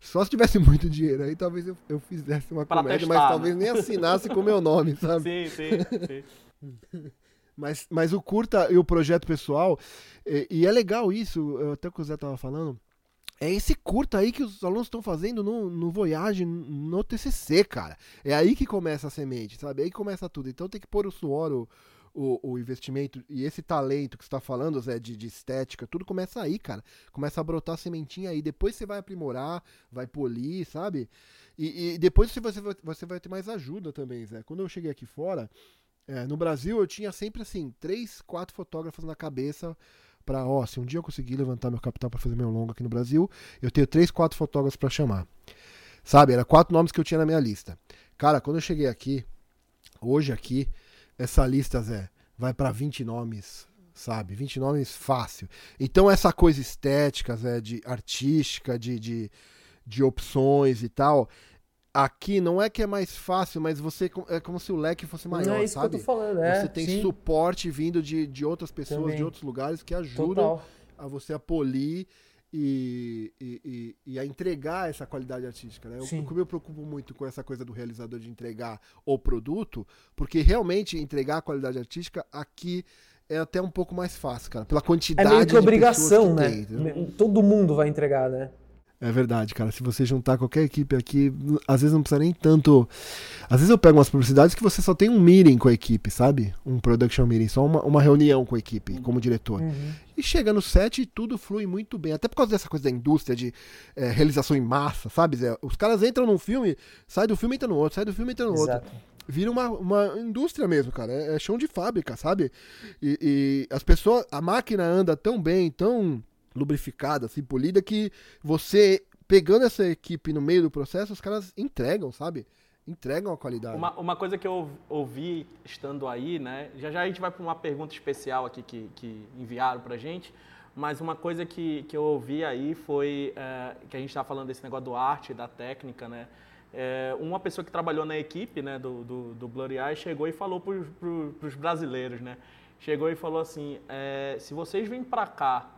só se tivesse muito dinheiro, aí talvez eu, eu fizesse uma Pra comédia, testar, mas né? talvez nem assinasse com o meu nome, <laughs> sabe? Sim, sim, sim. <laughs> Mas, mas o curta e o projeto pessoal, e, e é legal isso, até o que o Zé tava falando, é esse curta aí que os alunos estão fazendo no, no Voyage, no TCC, cara. É aí que começa a semente, sabe? É aí que começa tudo. Então tem que pôr o suor, o, o, o investimento e esse talento que você tá falando, Zé, de, de estética, tudo começa aí, cara. Começa a brotar a sementinha aí. Depois você vai aprimorar, vai polir, sabe? E, e depois você, você, você vai ter mais ajuda também, Zé. Quando eu cheguei aqui fora, é, no Brasil eu tinha sempre assim, três, quatro fotógrafos na cabeça pra, ó, se um dia eu conseguir levantar meu capital pra fazer meu longo aqui no Brasil, eu tenho três, quatro fotógrafos pra chamar. Sabe, era quatro nomes que eu tinha na minha lista. Cara, quando eu cheguei aqui, hoje aqui, essa lista, Zé, vai pra 20 nomes, sabe? 20 nomes fácil. Então essa coisa estética, Zé, de artística, de, de, de opções e tal, aqui não é que é mais fácil, mas você é como se o leque fosse maior, não é isso sabe? que eu tô falando, é. você tem sim, suporte vindo de, de outras pessoas, Também. de outros lugares que ajudam total. a você a polir e, e, e- a entregar essa qualidade artística. Né? Eu, Sim. eu me preocupo muito com essa coisa do realizador de entregar o produto, porque realmente entregar a qualidade artística aqui é até um pouco mais fácil, cara, pela É quantidade meio que de obrigação, né? tem? Todo mundo vai entregar, né? É verdade, cara. Se você juntar qualquer equipe aqui, às vezes não precisa nem tanto. Às vezes eu pego umas publicidades que você só tem um meeting com a equipe, sabe? Um production meeting, só uma, uma reunião com a equipe, como diretor. Uhum. E chega no set e tudo flui muito bem. Até por causa dessa coisa da indústria de eh, realização em massa, sabe, Zé? Os caras entram num filme, sai do filme e entra no outro, sai do filme e entra no outro. Exato. Vira uma, uma indústria mesmo, cara. É, é chão de fábrica, sabe? E, e as pessoas. A máquina anda tão bem, tão lubrificada, assim, polida, que você, pegando essa equipe no meio do processo, os caras entregam, sabe? Entregam a qualidade. Uma, uma coisa que eu ouvi estando aí, né? Já já a gente vai para uma pergunta especial aqui que, que enviaram pra gente, mas uma coisa que, que eu ouvi aí foi é, que a gente está falando desse negócio do arte, da técnica, né? É, uma pessoa que trabalhou na equipe né, do, do, do Blurry Eye chegou e falou para os brasileiros, né? Chegou e falou assim, é, se vocês vêm para cá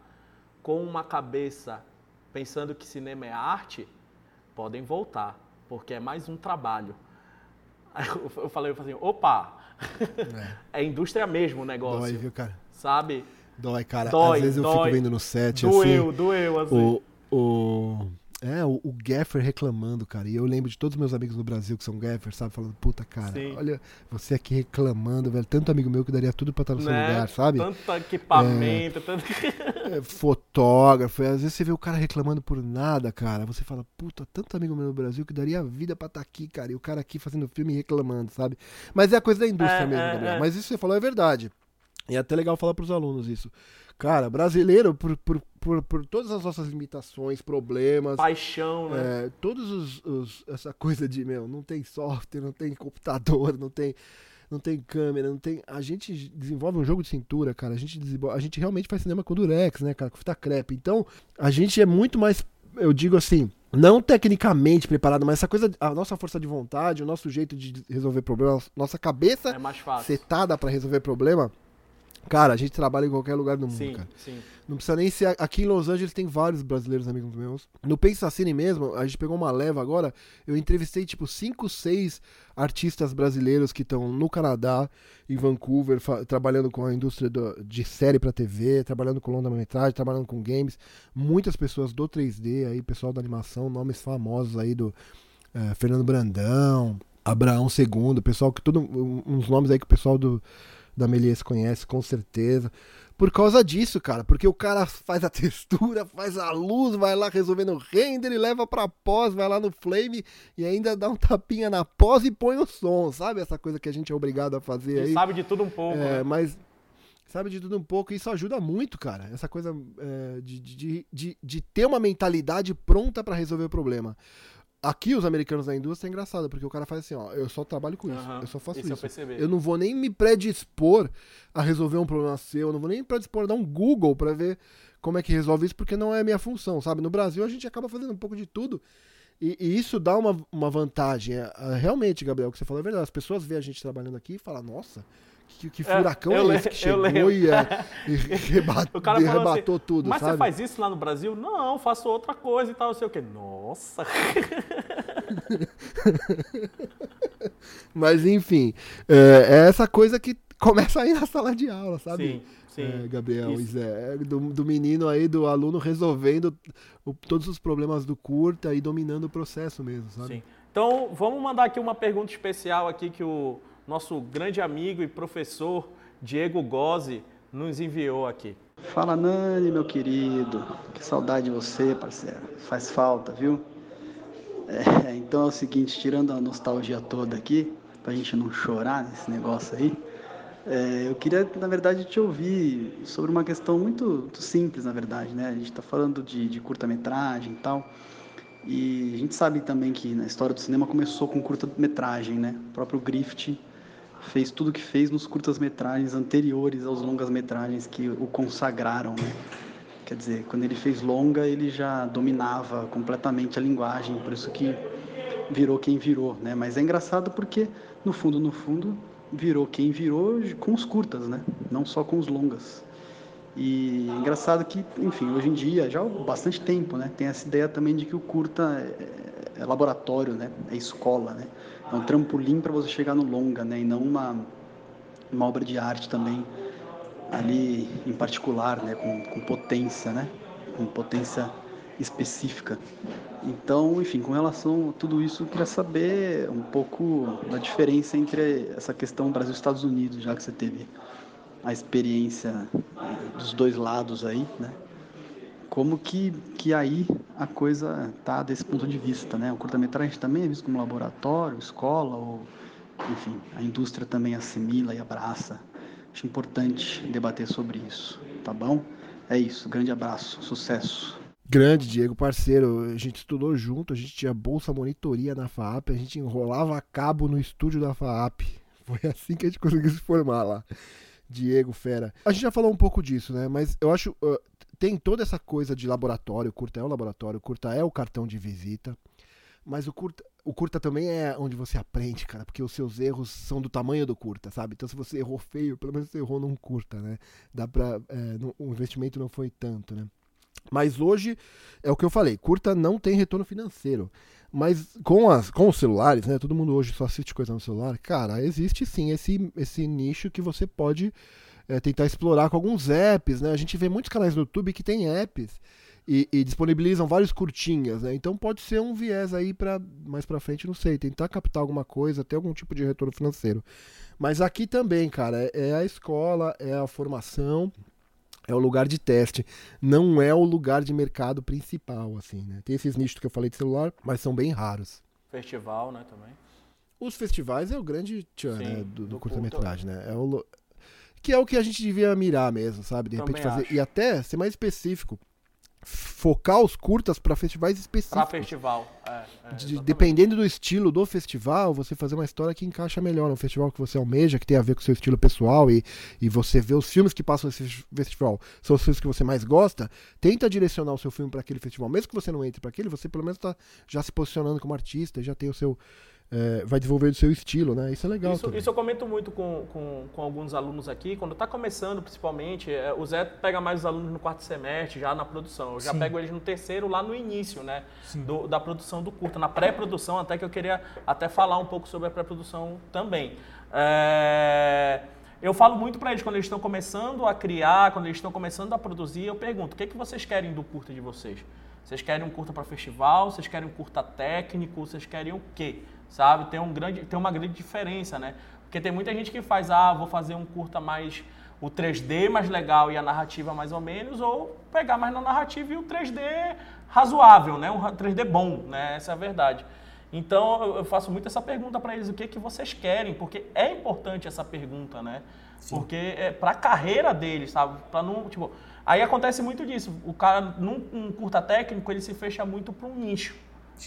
com uma cabeça pensando que cinema é arte, podem voltar, porque é mais um trabalho. Aí eu eu falei, eu falei assim, opa, é. <laughs> indústria mesmo o negócio, Dói, viu, cara? sabe? Dói, cara. Dói, Às vezes eu dói. fico vendo no set, Doeu, assim. doeu, assim. O, o, é, o, o Gaffer reclamando, cara. E eu lembro de todos os meus amigos no Brasil que são Gaffers, sabe? Falando, puta, cara, Sim. olha, você aqui reclamando, velho. Tanto amigo meu que daria tudo pra estar no seu né? lugar, sabe? Tanto equipamento, tanto... É, fotógrafo, às vezes você vê o cara reclamando por nada, cara. Você fala, puta, tanto amigo meu no Brasil que daria a vida pra estar aqui, cara. E o cara aqui fazendo filme reclamando, sabe? Mas é a coisa da indústria É, mesmo, é, Gabriel. é. Mas isso que você falou é verdade. E é até legal falar pros alunos isso. Cara, brasileiro, por, por, por, por todas as nossas limitações, problemas, paixão, né? é, todos os, os- essa coisa de meu não tem software não tem computador não tem não tem câmera não tem a gente desenvolve um jogo de cintura cara a gente desenvolve, a gente realmente faz cinema com durex né cara com fita crepe então a gente é muito mais eu digo assim não tecnicamente preparado mas essa coisa a nossa força de vontade o nosso jeito de resolver problemas nossa cabeça É setada para resolver problema cara a gente trabalha em qualquer lugar do mundo Sim, cara sim. não precisa nem ser. Aqui em Los Angeles tem vários brasileiros amigos meus. No Pensacine mesmo, a gente pegou uma leva agora. Eu entrevistei tipo 5, 6 artistas brasileiros que estão no Canadá, em Vancouver, trabalhando com a indústria do- de série pra TV, trabalhando com longa-metragem, trabalhando com games. Muitas pessoas do 3D aí, pessoal da animação, nomes famosos aí do eh, Fernando Brandão, Abraão II, pessoal que todo. uns nomes aí que o pessoal do da Melies conhece, com certeza. Por causa disso, cara, porque o cara faz a <laughs> textura, faz a luz, vai lá resolvendo o render e leva pra pós, vai lá no flame e ainda dá um tapinha na pós e põe o som, sabe? Essa coisa que a gente é obrigado a fazer aí. sabe de tudo um pouco, É, né? mas sabe de tudo um pouco, e isso ajuda muito, cara. Essa coisa é, de, de, de, de ter uma mentalidade pronta pra resolver o problema. Aqui, os americanos da indústria é engraçado, porque o cara faz assim, ó, eu só trabalho com isso, Aham, eu só faço isso eu isso. Eu não vou nem me predispor a resolver um problema seu, eu não vou nem me predispor a dar um Google pra ver como é que resolve isso, porque não é a minha função, sabe? No Brasil a gente acaba fazendo um pouco de tudo E, e, isso dá uma, uma vantagem. É, é, realmente, Gabriel, o que você falou é verdade. As pessoas veem a gente trabalhando aqui e falam, nossa, que, que é, furacão é, é esse que chegou e, é, e <laughs> rebat, o cara arrebatou assim, tudo, Mas sabe? você faz isso lá no Brasil? Não, faço outra coisa e tal, não sei o quê. Nossa! <laughs> Mas, enfim, é, é essa coisa que começa aí na sala de aula, sabe? Sim. Sim, é, Gabriel, é, do, do, menino aí, do aluno resolvendo o, todos os problemas do curta e dominando o processo mesmo, sabe? Sim. Então, vamos mandar aqui uma pergunta especial aqui que o nosso grande amigo e professor Diego Gozzi nos enviou aqui. Fala Nani, meu querido. Que saudade de você, parceiro. Faz falta, viu? É, então é o seguinte, tirando a nostalgia toda aqui, pra gente não chorar nesse negócio aí, é, eu queria, na verdade, te ouvir sobre uma questão muito, muito simples, na verdade, né? A gente está falando de, de curta-metragem e tal, e a gente sabe também que na história do cinema começou com curta-metragem, né? O próprio Griffith fez tudo o que fez nos curtas-metragens anteriores aos longas-metragens que o consagraram, né? Quer dizer, quando ele fez longa, ele já dominava completamente a linguagem, por isso que virou quem virou, né? Mas é engraçado porque, no fundo, no fundo, virou quem virou com os curtas, né? Não só com os longas. E é engraçado que, enfim, hoje em dia, já há bastante tempo, né? Tem essa ideia também de que o curta é, é laboratório, né? É escola, né? É um trampolim para você chegar no longa, né? E não uma, uma obra de arte também ali em particular, né? Com, com potência, né? Com potência específica. Então, enfim, com relação a tudo isso, eu queria saber um pouco da diferença entre essa questão Brasil-Estados Unidos, já que você teve a experiência dos dois lados aí, né? Como que, que aí a coisa tá desse ponto de vista, né? O curta-metragem também é visto como laboratório, escola, ou, enfim, a indústria também assimila e abraça. Acho importante debater sobre isso, tá bom? É isso, grande abraço, sucesso. Grande, Diego, parceiro. A gente estudou junto, a gente tinha bolsa monitoria na FAAP, a gente enrolava cabo no estúdio da FAAP. Foi assim que a gente conseguiu se formar lá. Diego, fera. A gente já falou um pouco disso, né? Mas eu acho. Uh, tem toda essa coisa de laboratório. O curta é o laboratório, o curta é o cartão de visita. Mas o curta, o curta também é onde você aprende, cara, porque os seus erros são do tamanho do curta, sabe? Então se você errou feio, pelo menos você errou num curta, né? Dá pra. É, o investimento não foi tanto, né? Mas hoje é o que eu falei, curta não tem retorno financeiro. Mas com, as, com os celulares, né? Todo mundo hoje só assiste coisa no celular. Cara, existe sim esse, esse nicho que você pode é, tentar explorar com alguns apps, né? A gente vê muitos canais no YouTube que tem apps e, e disponibilizam vários curtinhas, né? Então pode ser um viés aí para mais para frente, não sei, tentar captar alguma coisa, ter algum tipo de retorno financeiro. Mas aqui também, cara, é, é a escola, é a formação é o lugar de teste, não é o lugar de mercado principal, assim, né? Tem esses nichos que eu falei de celular, mas são bem raros. Festival, né, também. Os festivais é o grande tchan, né, do, do, do curta-metragem, né? É o, que é o que a gente devia mirar mesmo, sabe? De repente fazer. Acho. E até ser mais específico focar os curtas para festivais específicos. Para festival, é, é, de, dependendo do estilo do festival, você fazer uma história que encaixa melhor no festival que você almeja, que tem a ver com o seu estilo pessoal e, e você vê os filmes que passam nesse festival, são os filmes que você mais gosta, tenta direcionar o seu filme para aquele festival. Mesmo que você não entre para aquele, você pelo menos está já se posicionando como artista, já tem o seu é, vai desenvolver o seu estilo, né? Isso é legal. Isso, isso eu comento muito com, com, com, alguns alunos aqui. Quando está começando, principalmente, é, o Zé pega mais os alunos no quarto semestre, já na produção. Eu já Sim. pego eles no terceiro, lá no início, né? Do, da produção do curta. Na pré-produção, até que eu queria até falar um pouco sobre a pré-produção também. É, eu falo muito para eles quando eles estão começando a criar, quando eles estão começando a produzir, eu pergunto: o que, é que vocês querem do curta de vocês? Vocês querem um curta para festival? Vocês querem um curta técnico? Vocês querem o quê? Sabe? Tem, um grande, tem uma grande diferença, né? Porque tem muita gente que faz, ah, vou fazer um curta mais o 3D mais legal e a narrativa mais ou menos, ou pegar mais na narrativa e o 3D razoável, né? Um 3D bom, né? Essa é a verdade. Então eu faço muito essa pergunta para eles, o que que vocês querem? Porque é importante essa pergunta, né? Sim. Porque é para a carreira deles, sabe? Para não, tipo, aí acontece muito disso. O cara num um curta técnico, ele se fecha muito para um nicho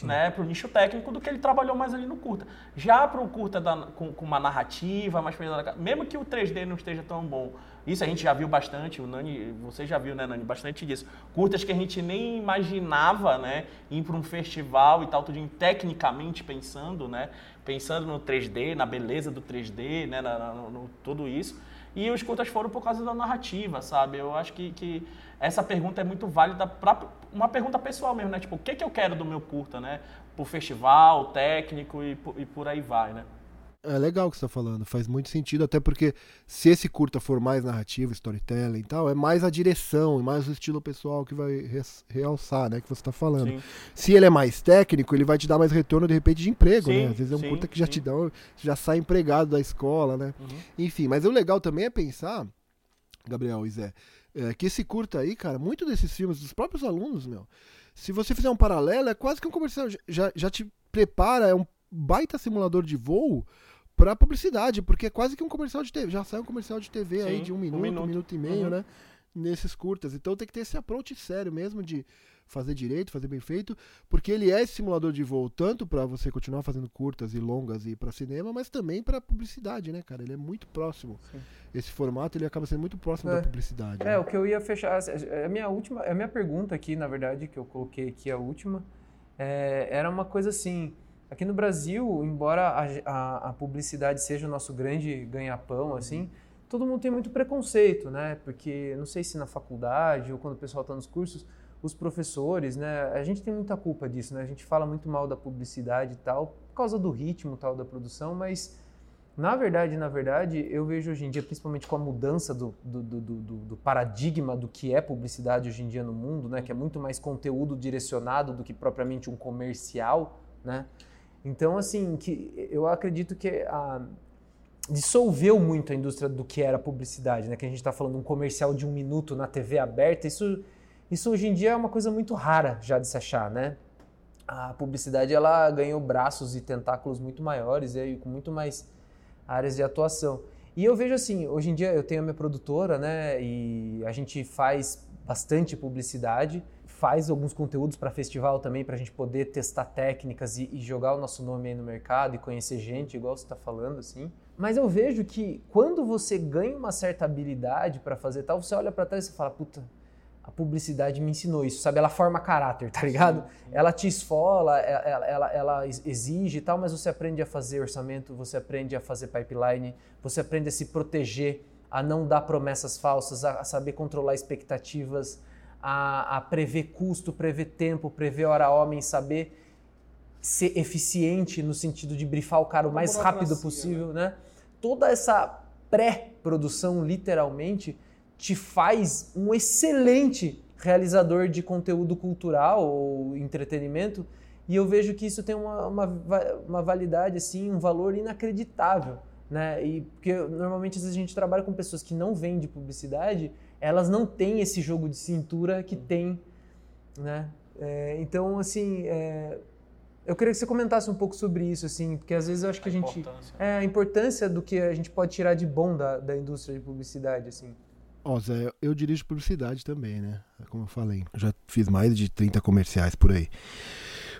né, pro nicho técnico do que ele trabalhou mais ali no curta. Já pro curta da, com, com, uma narrativa mais pesada, mesmo que o 3D não esteja tão bom, isso a gente já viu bastante, o Nani, você já viu, né, Nani, bastante disso. Curtas que a gente nem imaginava, né, ir para um festival e tal, tudo tecnicamente pensando, né, pensando no 3D, na beleza do 3D, né, na, no, no, tudo isso. E os curtas foram por causa da narrativa, sabe? Eu acho que, que essa pergunta é muito válida para uma pergunta pessoal mesmo, né? Tipo, o que, que eu quero do meu curta, né? Pro festival, técnico e, e por aí vai, né? É legal o que você está falando, faz muito sentido, até porque se esse curta for mais narrativo, storytelling e tal, é mais a direção e mais o estilo pessoal que vai realçar, né, que você está falando. Sim. Se ele é mais técnico, ele vai te dar mais retorno de repente de emprego, sim, né? Às vezes é um sim, curta que já te dá, já sai empregado da escola, né? Uhum. Enfim, mas o legal também é pensar, Gabriel e Zé, é, que esse curta aí, cara, muito desses filmes dos próprios alunos, meu, se você fizer um paralelo, é quase que um comercial, já, já te prepara, é um baita simulador de voo para publicidade, porque é quase que um comercial de TV. Já sai um comercial de TV Sim, aí de um minuto, um minuto, um minuto e meio, uhum. né? Nesses curtas. Então tem que ter esse approach sério mesmo de fazer direito, fazer bem feito, porque ele é esse simulador de voo tanto para você continuar fazendo curtas e longas e para cinema, mas também para publicidade, né, cara? Ele é muito próximo. Sim. Esse formato ele acaba sendo muito próximo é. da publicidade. É, né? o que eu ia fechar, a minha última, a minha pergunta aqui, na verdade, que eu coloquei aqui a última, é, era uma coisa assim, Aqui no Brasil, embora a, a, a publicidade seja o nosso grande ganha-pão, assim, todo mundo tem muito preconceito, né? Porque não sei se na faculdade ou quando o pessoal está nos cursos, os professores, né? A gente tem muita culpa disso, né? A gente fala muito mal da publicidade e tal, por causa do ritmo tal da produção, mas na verdade, na verdade, eu vejo hoje em dia, principalmente com a mudança do, do, do, do, paradigma do que é publicidade hoje em dia no mundo, né? Que é muito mais conteúdo direcionado do que propriamente um comercial, né? Então, assim, que eu acredito que a, dissolveu muito a indústria do que era publicidade, né? Que a gente está falando um comercial de um minuto na TV aberta, isso, isso hoje em dia é uma coisa muito rara já de se achar, né? A publicidade ela ganhou braços e tentáculos muito maiores e com muito mais áreas de atuação. E eu vejo assim, hoje em dia eu tenho a minha produtora, né? E a gente faz bastante publicidade faz alguns conteúdos para festival também, para a gente poder testar técnicas e, e, jogar o nosso nome aí no mercado e conhecer gente, igual você está falando, assim. Mas eu vejo que quando você ganha uma certa habilidade para fazer tal, você olha para trás e fala, puta, a publicidade me ensinou isso, sabe? Ela forma caráter, tá ligado? Ela te esfola, ela, ela, ela, exige e tal, mas você aprende a fazer orçamento, você aprende a fazer pipeline, você aprende a se proteger, a não dar promessas falsas, a, a saber controlar expectativas, a, a prever custo, prever tempo, prever hora homem, saber ser eficiente no sentido de brifar o cara o mais rápido possível, né? né? Toda essa pré-produção, literalmente, te faz um excelente realizador de conteúdo cultural ou entretenimento. E eu vejo que isso tem uma, uma, uma validade, assim, um valor inacreditável. Né? E porque normalmente às vezes a gente trabalha com pessoas que não vêm de publicidade elas não têm esse jogo de cintura que tem, né? É, então, assim, é, eu queria que você comentasse um pouco sobre isso, assim, porque às vezes eu acho que a, a gente é a importância do que a gente pode tirar de bom da, da indústria de publicidade, assim. Ó, Zé, eu dirijo publicidade também, né? Como eu falei, eu já fiz mais de 30 comerciais por aí.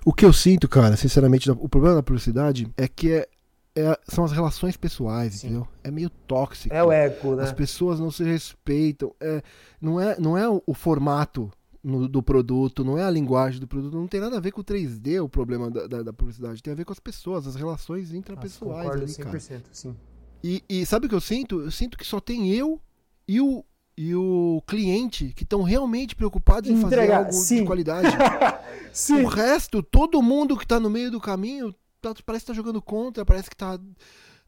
O que eu sinto, cara, sinceramente, o problema da publicidade é que é, é, são as relações pessoais, Sim. entendeu? É meio tóxico. É o eco, né? As pessoas não se respeitam. É, não, é, não é o, formato no, do produto, não é a linguagem do produto, não tem nada a ver com o 3D o problema da, da, da publicidade, tem a ver com as pessoas, as relações intrapessoais Nossa, ali, 100%, cara. Sim. E, e sabe o que eu sinto? Eu sinto que só tem eu e o, e o cliente que estão realmente preocupados em fazer algo sim. de qualidade. <laughs> o resto, todo mundo que está no meio do caminho tá, parece que tá jogando contra, parece que tá.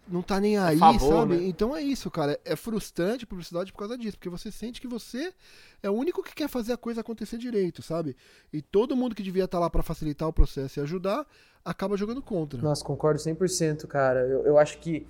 Não tá nem aí, favor, sabe? Né? Então é isso, cara. É frustrante a publicidade por causa disso, porque você sente que você é o único que quer fazer a coisa acontecer direito, sabe? E todo mundo que devia estar tá lá para facilitar o processo e ajudar, acaba jogando contra. Nossa, concordo 100%, cara. Eu, eu acho que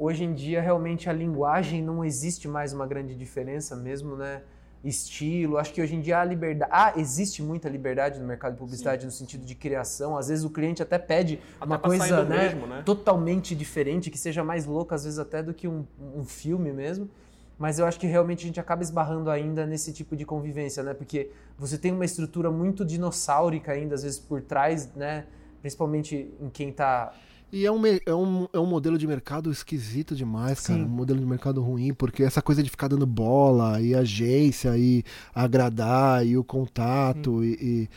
hoje em dia realmente a linguagem não existe mais uma grande diferença mesmo, né? estilo. Acho que hoje em dia há liberdade. Ah, existe muita liberdade no mercado de publicidade Sim. no sentido de criação. Às vezes o cliente até pede até uma coisa né, mesmo, né? totalmente diferente, que seja mais louca, às vezes até do que um, um filme mesmo. mas eu acho que realmente a gente acaba esbarrando ainda nesse tipo de convivência, né? Porque você tem uma estrutura muito dinossáurica ainda, às vezes, por trás, né? Principalmente em quem está e é um, é, um, é um modelo de mercado esquisito demais, cara. Sim. Um modelo de mercado ruim, porque essa coisa de ficar dando bola, e agência, e agradar, e o contato, e, e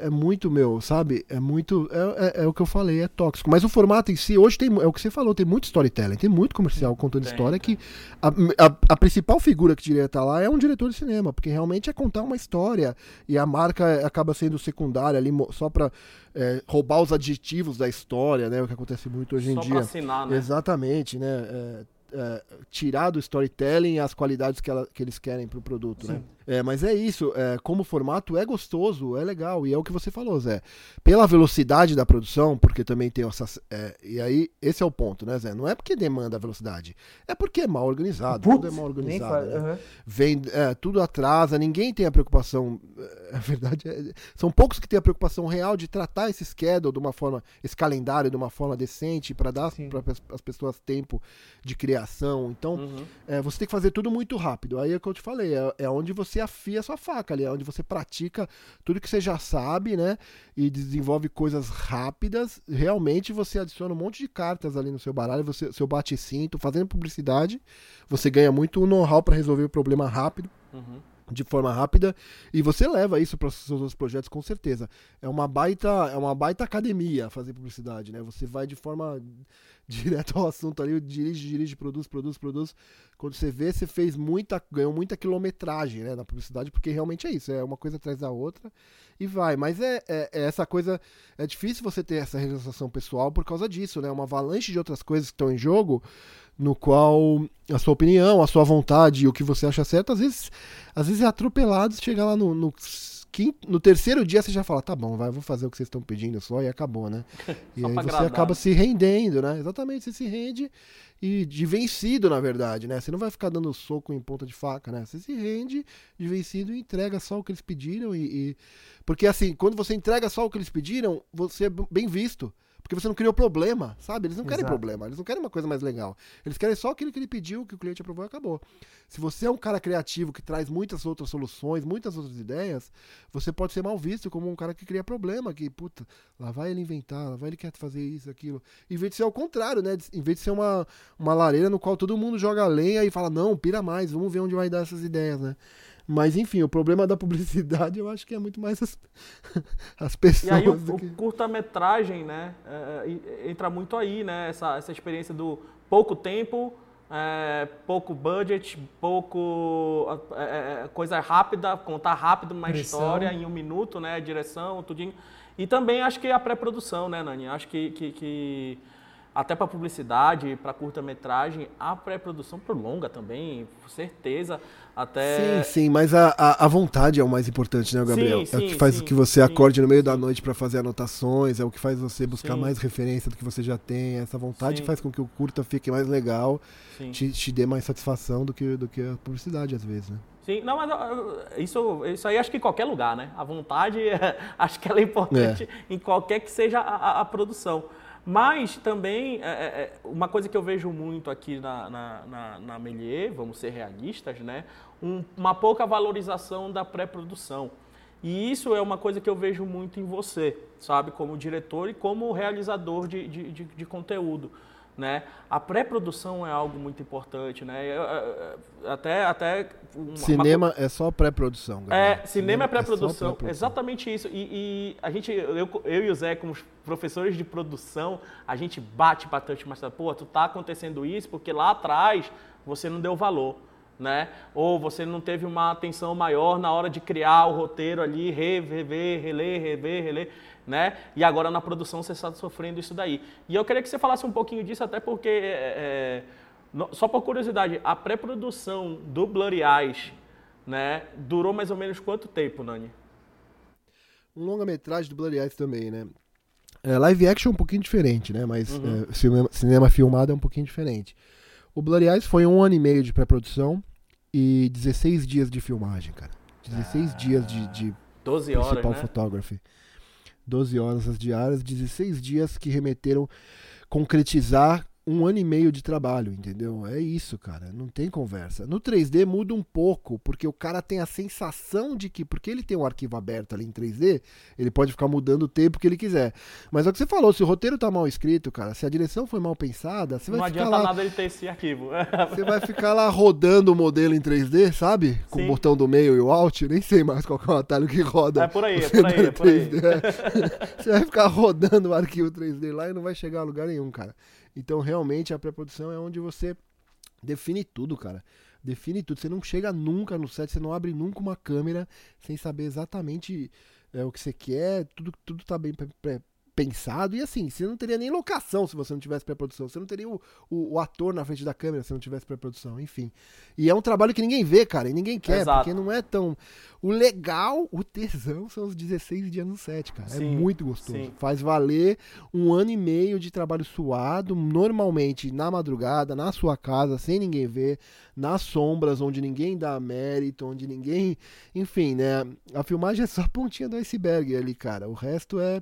é muito meu, sabe? É muito. É, é, é, o que eu falei, é tóxico. Mas o formato em si, hoje tem. É o que você falou, tem muito storytelling, tem muito comercial contando tem, história que a, a, a, principal figura que diria estar lá é um diretor de cinema, porque realmente é contar uma história e a marca acaba sendo secundária ali só pra é, roubar os adjetivos da história, né? O que acontece muito hoje só em dia. Assinar, né? Exatamente, né? É, é, tirar do storytelling as qualidades que, ela, que eles querem para o produto, Sim. né? É, mas é isso, é, como formato é gostoso, é legal, e é o que você falou, Zé. Pela velocidade da produção, porque também tem essa. É, e aí, esse é o ponto, né, Zé? Não é porque demanda velocidade, é porque é mal organizado. Putz, tudo é mal organizado. Né? Uhum. Vem, é, tudo atrasa, ninguém tem a preocupação. É verdade, é, são poucos que têm a preocupação real de tratar esse schedule de uma forma, esse calendário de uma forma decente, para dar para as pessoas tempo de criação. Então, uhum. É, você tem que fazer tudo muito rápido. Aí é o que eu te falei, é onde você você afia a sua faca ali, é onde você pratica tudo que você já sabe, né? E desenvolve coisas rápidas. Realmente você adiciona um monte de cartas ali no seu baralho, você, seu bate-cinto, fazendo publicidade. Você ganha muito know-how para resolver o problema rápido. Uhum de forma rápida e você leva isso para os seus outros projetos com certeza. É uma baita, é uma baita academia fazer publicidade, né? Você vai de forma <laughs> direto ao assunto ali, dirige, dirige, produz, produz, produz. Quando você vê, você fez muita, ganhou muita quilometragem, né, na publicidade, porque realmente é isso, é uma coisa atrás da outra e vai. Mas é, é, é essa coisa, é difícil você ter essa realização pessoal por causa disso, né? Uma avalanche de outras coisas que estão em jogo no qual a sua opinião, a sua vontade o que você acha certo, às vezes, às vezes é atropelado, chega lá no, no, quinto, no terceiro dia você já fala, tá bom, vai, vou fazer o que vocês estão pedindo só e acabou, né? <laughs> E aí você agradar. acaba se rendendo, né? Exatamente, você se rende e de vencido, na verdade, né? Você não vai ficar dando soco em ponta de faca, né? Você se rende de vencido e entrega só o que eles pediram e, e... porque assim, quando você entrega só o que eles pediram, você é bem visto. Porque você não criou problema, sabe? Eles não querem Exato. problema, eles não querem uma coisa mais legal. Eles querem só aquilo que ele pediu, que o cliente aprovou e acabou. Se você é um cara criativo que traz muitas outras soluções, muitas outras ideias, você pode ser mal visto como um cara que cria problema, que, puta, lá vai ele inventar, lá vai ele quer fazer isso, aquilo. Em vez de ser ao contrário, né? Em vez de ser uma, uma lareira no qual todo mundo joga lenha e fala, não, pira mais, vamos ver onde vai dar essas ideias, né? Mas enfim, o problema da publicidade eu acho que é muito mais as, <laughs> as pessoas. E aí o, que... o curta-metragem, né, é, é, entra muito aí, né? Essa, essa experiência do pouco tempo, é, pouco budget, pouco é, é, é coisa rápida, contar rápido uma direção. história em um minuto, né? Direção, tudinho. E também acho que a pré-produção, né, Nani? Acho que, que, que até para publicidade, para curta-metragem, a pré-produção por longa também, com certeza. Até... Sim, sim, mas a, a, a, vontade é o mais importante, né, Gabriel? Sim, sim, é o que faz sim, que você acorde no meio da noite para fazer anotações, é o que faz você buscar mais referência do que você já tem. Essa vontade faz com que o curta fique mais legal, te, te dê mais satisfação do que, do que a publicidade, às vezes, né? Sim, não, mas isso, isso aí acho que em qualquer lugar, né? A vontade, <laughs> acho que ela é importante é. em qualquer que seja a, a produção. Mas também, é, é, é, uma coisa que eu vejo muito aqui na, na, na, na Melier, vamos ser realistas, né? Um, uma pouca valorização da pré-produção. E isso é uma coisa que eu vejo muito em você, sabe? Como diretor e como realizador de, de, de, de conteúdo. Né? A pré-produção é algo muito importante, né? Até, até uma, cinema uma... é só pré-produção. É, cinema, cinema é pré-produção, é pré exatamente isso. E, e, a gente, eu, eu e o Zé, como professores de produção, a gente bate bastante, mas pô, tu tá acontecendo isso porque lá atrás você não deu valor. Né? Ou você não teve uma atenção maior na hora de criar o roteiro ali, rever, reler, rever, reler né? E agora na produção você está sofrendo isso daí. E eu queria que você falasse um pouquinho disso, até porque, é, é só por curiosidade, a pré-produção do Blurry Eyes, né, durou mais ou menos quanto tempo, Nani? Um longa-metragem do Blurry Eyes também, né? É, live action é um pouquinho diferente, né? Mas uhum. é, cinema, cinema, filmado é um pouquinho diferente. O Blurry Eyes foi um ano e meio de pré-produção e 16 dias de filmagem, cara. 16 ah, dias de, de 12 horas, principal né? photography. 12 horas as diárias, 16 dias que remeteram concretizar um ano e meio de trabalho, entendeu? É isso, cara. Não tem conversa. No 3D muda um pouco, porque o cara tem a sensação de que, porque ele tem um arquivo aberto ali em 3D, ele pode ficar mudando o tempo que ele quiser. Mas é o que você falou, se o roteiro tá mal escrito, cara, se a direção foi mal pensada, você vai Não ficar adianta lá. nada ele ter esse arquivo. <laughs> Você vai ficar lá rodando o modelo em 3D, sabe? Com Sim. o botão do meio e o Alt, nem sei mais qual é o atalho que roda. É por aí, <laughs> é por aí, é por aí. 3D, é. Você vai ficar rodando o arquivo 3D lá e não vai chegar a lugar nenhum, cara. Então, realmente, a pré-produção é onde você define tudo, cara. Define tudo. Você não chega nunca no set, você não abre nunca uma câmera sem saber exatamente é, o que você quer. Tudo, tudo tá bem pre- pensado. E assim, você não teria nem locação se você não tivesse pré-produção. Você não teria o, o, o ator na frente da câmera se não tivesse pré-produção. Enfim. E é um trabalho que ninguém vê, cara. E ninguém quer, Exato. porque não é tão. O legal, o tesão são os 16 dias no set, cara. Sim, é muito gostoso. sim. Faz valer um ano e meio de trabalho suado, normalmente na madrugada, na sua casa, sem ninguém ver, nas sombras, onde ninguém dá mérito, onde ninguém. Enfim, né? A filmagem é só a pontinha do iceberg ali, cara. O resto é.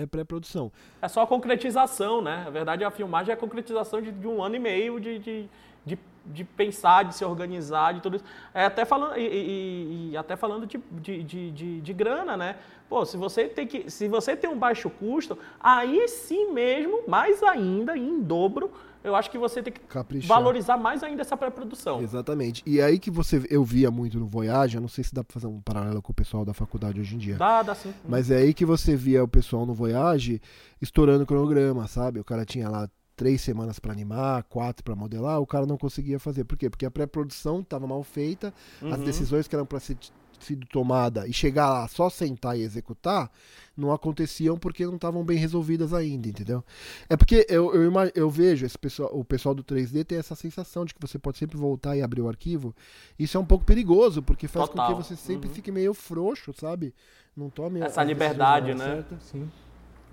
É pré-produção. É só a concretização, né? Na verdade, a filmagem é a concretização de, de um ano e meio de, de, de, de pensar, de se organizar, de tudo isso. É até falando, e, e- e até falando de, de, de, de, de grana, né? Pô, se você tem que. Se você tem um baixo custo, aí sim mesmo, mais ainda, em dobro, eu acho que você tem que Caprichar. valorizar mais ainda essa pré-produção. Exatamente. E aí que você eu via muito no Voyage, eu não sei se dá pra fazer um paralelo com o pessoal da faculdade hoje em dia. Dá, dá sim. Mas é aí que você via o pessoal no Voyage estourando o cronograma, sabe? O cara tinha lá três semanas pra animar, quatro pra modelar, o cara não conseguia fazer. Por quê? Porque a pré-produção estava mal feita, as Uhum. decisões que eram para ser sido tomada e chegar lá só sentar e executar não aconteciam porque não estavam bem resolvidas ainda, entendeu? É porque eu, eu, eu vejo esse pessoal, o pessoal do 3D tem essa sensação de que você pode sempre voltar e abrir o arquivo. Isso é um pouco perigoso, porque faz Total. com que você sempre Uhum. fique meio frouxo, sabe? Não tome Essa liberdade, né? certa. Sim.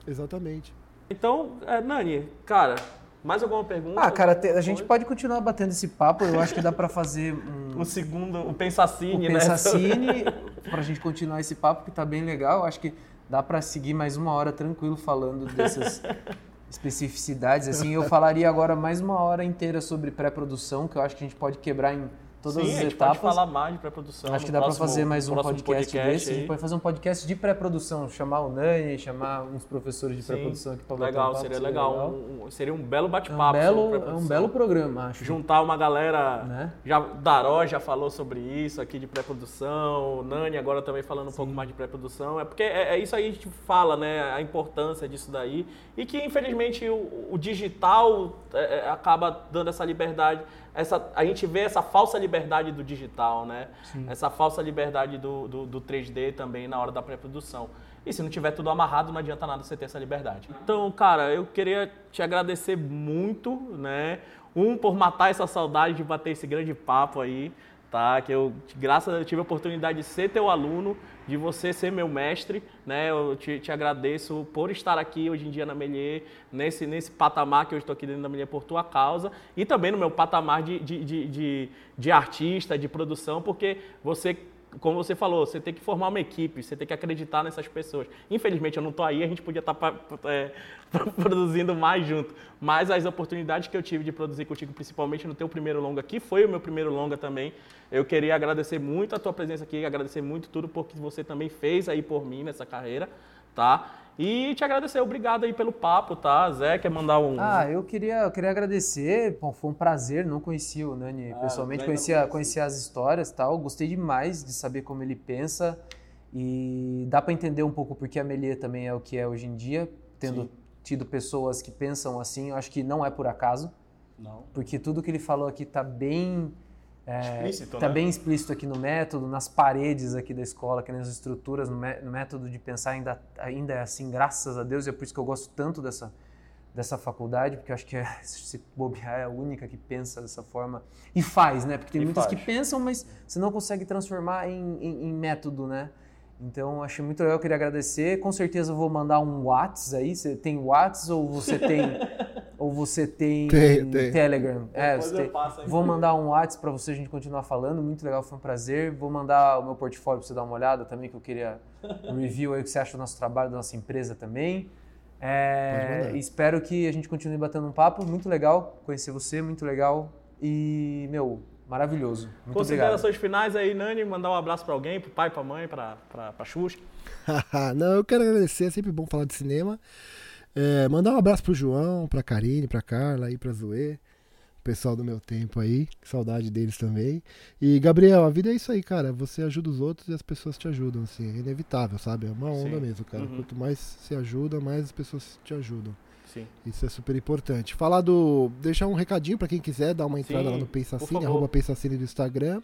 Exatamente. Então, é, Nani, cara, mais alguma pergunta? Ah, cara, a gente pode continuar batendo esse papo. Eu acho que dá pra fazer <laughs> um, O segundo, o Pensacine, o né? Pensacine <laughs> pra gente continuar esse papo que tá bem legal. Eu acho que dá pra seguir mais uma hora tranquilo falando dessas <laughs> especificidades. Assim, eu falaria agora mais uma hora inteira sobre pré-produção, que eu acho que a gente pode quebrar em todas Sim, as a gente etapas. pode falar mais de pré-produção. Acho que dá pra próximo- fazer mais um próximo podcast, desse. A aí. gente pode fazer um podcast de pré-produção, chamar o Nani, chamar uns professores de pré-produção aqui um Legal, papo, seria legal. Um- um- seria um belo É um bate-papo. belo, é um belo programa, acho. Juntar uma galera. Né? Já, Daró já falou sobre isso aqui de pré-produção, o Nani agora também falando um pouco mais de pré-produção. É porque é, é isso aí que a gente fala, né? A importância disso daí. E que infelizmente o, o digital é, é, acaba dando essa liberdade. Essa, a gente vê essa falsa liberdade do digital, né? Essa falsa liberdade do, do, do 3D também na hora da pré-produção. E se não tiver tudo amarrado, não adianta nada você ter essa liberdade. Então, cara, eu queria te agradecer muito, né? Um, por matar essa saudade de bater esse grande papo aí, tá? Que eu, graças Deus, tive a oportunidade de ser teu aluno, de você ser meu mestre, né? Eu te, te agradeço por estar aqui hoje em dia na Melier, nesse, nesse patamar que eu estou aqui dentro da Melier por tua causa, e também no meu patamar de, de, de, de, de artista, de produção, porque você como você falou, você tem que formar uma equipe, você tem que acreditar nessas pessoas. Infelizmente eu não estou aí, a gente podia estar <laughs> produzindo mais junto. Mas as oportunidades que eu tive de produzir contigo, principalmente no teu primeiro longa, que foi o meu primeiro longa também, eu queria agradecer muito a tua presença aqui, agradecer muito tudo porque você também fez aí por mim nessa carreira, tá? E te agradecer, obrigado aí pelo papo, tá? Zé, quer mandar um... Ah, eu queria, eu queria agradecer, bom, foi um prazer, não conhecia o Nani Ah, pessoalmente, legal, conhecia, conheci. conhecia as histórias e tal, gostei demais de saber como ele pensa e dá para entender um pouco porque a Melia também é o que é hoje em dia, tendo Sim. tido pessoas que pensam assim, eu acho que não é por acaso, Não. porque tudo que ele falou aqui tá bem Explícito, tá né? bem explícito aqui no método, nas paredes aqui da escola, aqui nas estruturas, no, mé- no método de pensar ainda, ainda é assim, graças a Deus, e é por isso que eu gosto tanto dessa, dessa faculdade, porque eu acho que é, <laughs> se bobear é a única que pensa dessa forma e faz, né? Porque tem E muitas faz. que pensam, mas você não consegue transformar em, em- em método, né? Então, achei muito legal, eu queria agradecer. Com certeza eu vou mandar um Whats aí. Você tem Whats ou você tem <laughs> ou você tem, Tem, tem. Telegram? É, tem-. Vou mandar um WhatsApp para você a gente continuar falando. Muito legal, foi um prazer. Vou mandar o meu portfólio para você dar uma olhada também, que eu queria um <laughs> review aí o que você acha do nosso trabalho, da nossa empresa também. É, espero que a gente continue batendo um papo. Muito legal conhecer você, muito legal. E, meu, maravilhoso. Muito Considerações finais aí, Nani, mandar um abraço para alguém, pro pai, pra mãe, pra, pra, pra Xuxa. <laughs> Não, eu quero agradecer, é sempre bom falar de cinema. É, mandar um abraço pro João, pra Karine, pra Carla e pra Zoe pessoal do meu tempo aí, saudade deles também. E Gabriel, a vida é isso aí, cara. Você ajuda os outros e as pessoas te ajudam, assim, é inevitável, sabe? É uma onda Sim. mesmo, cara. Uhum. Quanto mais se ajuda, mais as pessoas te ajudam. Sim. Isso é super importante. Falar do. Deixar um recadinho para quem quiser dar uma entrada Sim, lá no Pensacine, arroba Pensacine do Instagram.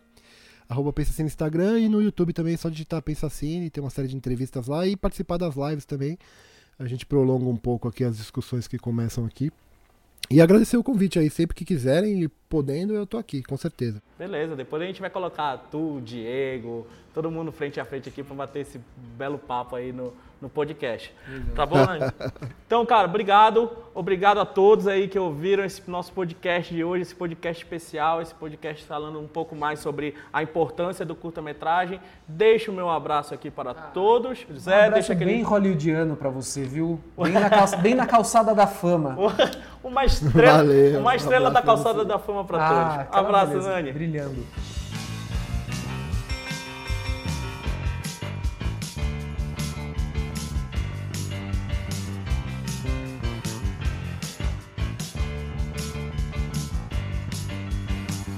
Arroba Pensacine no Instagram e no YouTube também, é só digitar Pensacine, tem uma série de entrevistas lá e participar das lives também. A gente prolonga um pouco aqui as discussões que começam aqui. E agradecer o convite aí, sempre que quiserem e podendo, eu tô aqui, com certeza. Beleza, depois a gente vai colocar tu, Diego, todo mundo frente a frente aqui para bater esse belo papo aí no, no podcast. Tá bom, <laughs> Anjo? Então, cara, obrigado. Obrigado a todos aí que ouviram esse nosso podcast de hoje, esse podcast especial, esse podcast falando um pouco mais sobre a importância do curta-metragem. Deixo o meu abraço aqui para ah, todos. Um Zé, deixa aquele... bem hollywoodiano para você, viu? <laughs> Bem na, calça... bem na calçada da fama. <laughs> uma estrela, Valeu, uma estrela da calçada da fama para ah, todos. Abraço, beleza. Nani. Brilhando.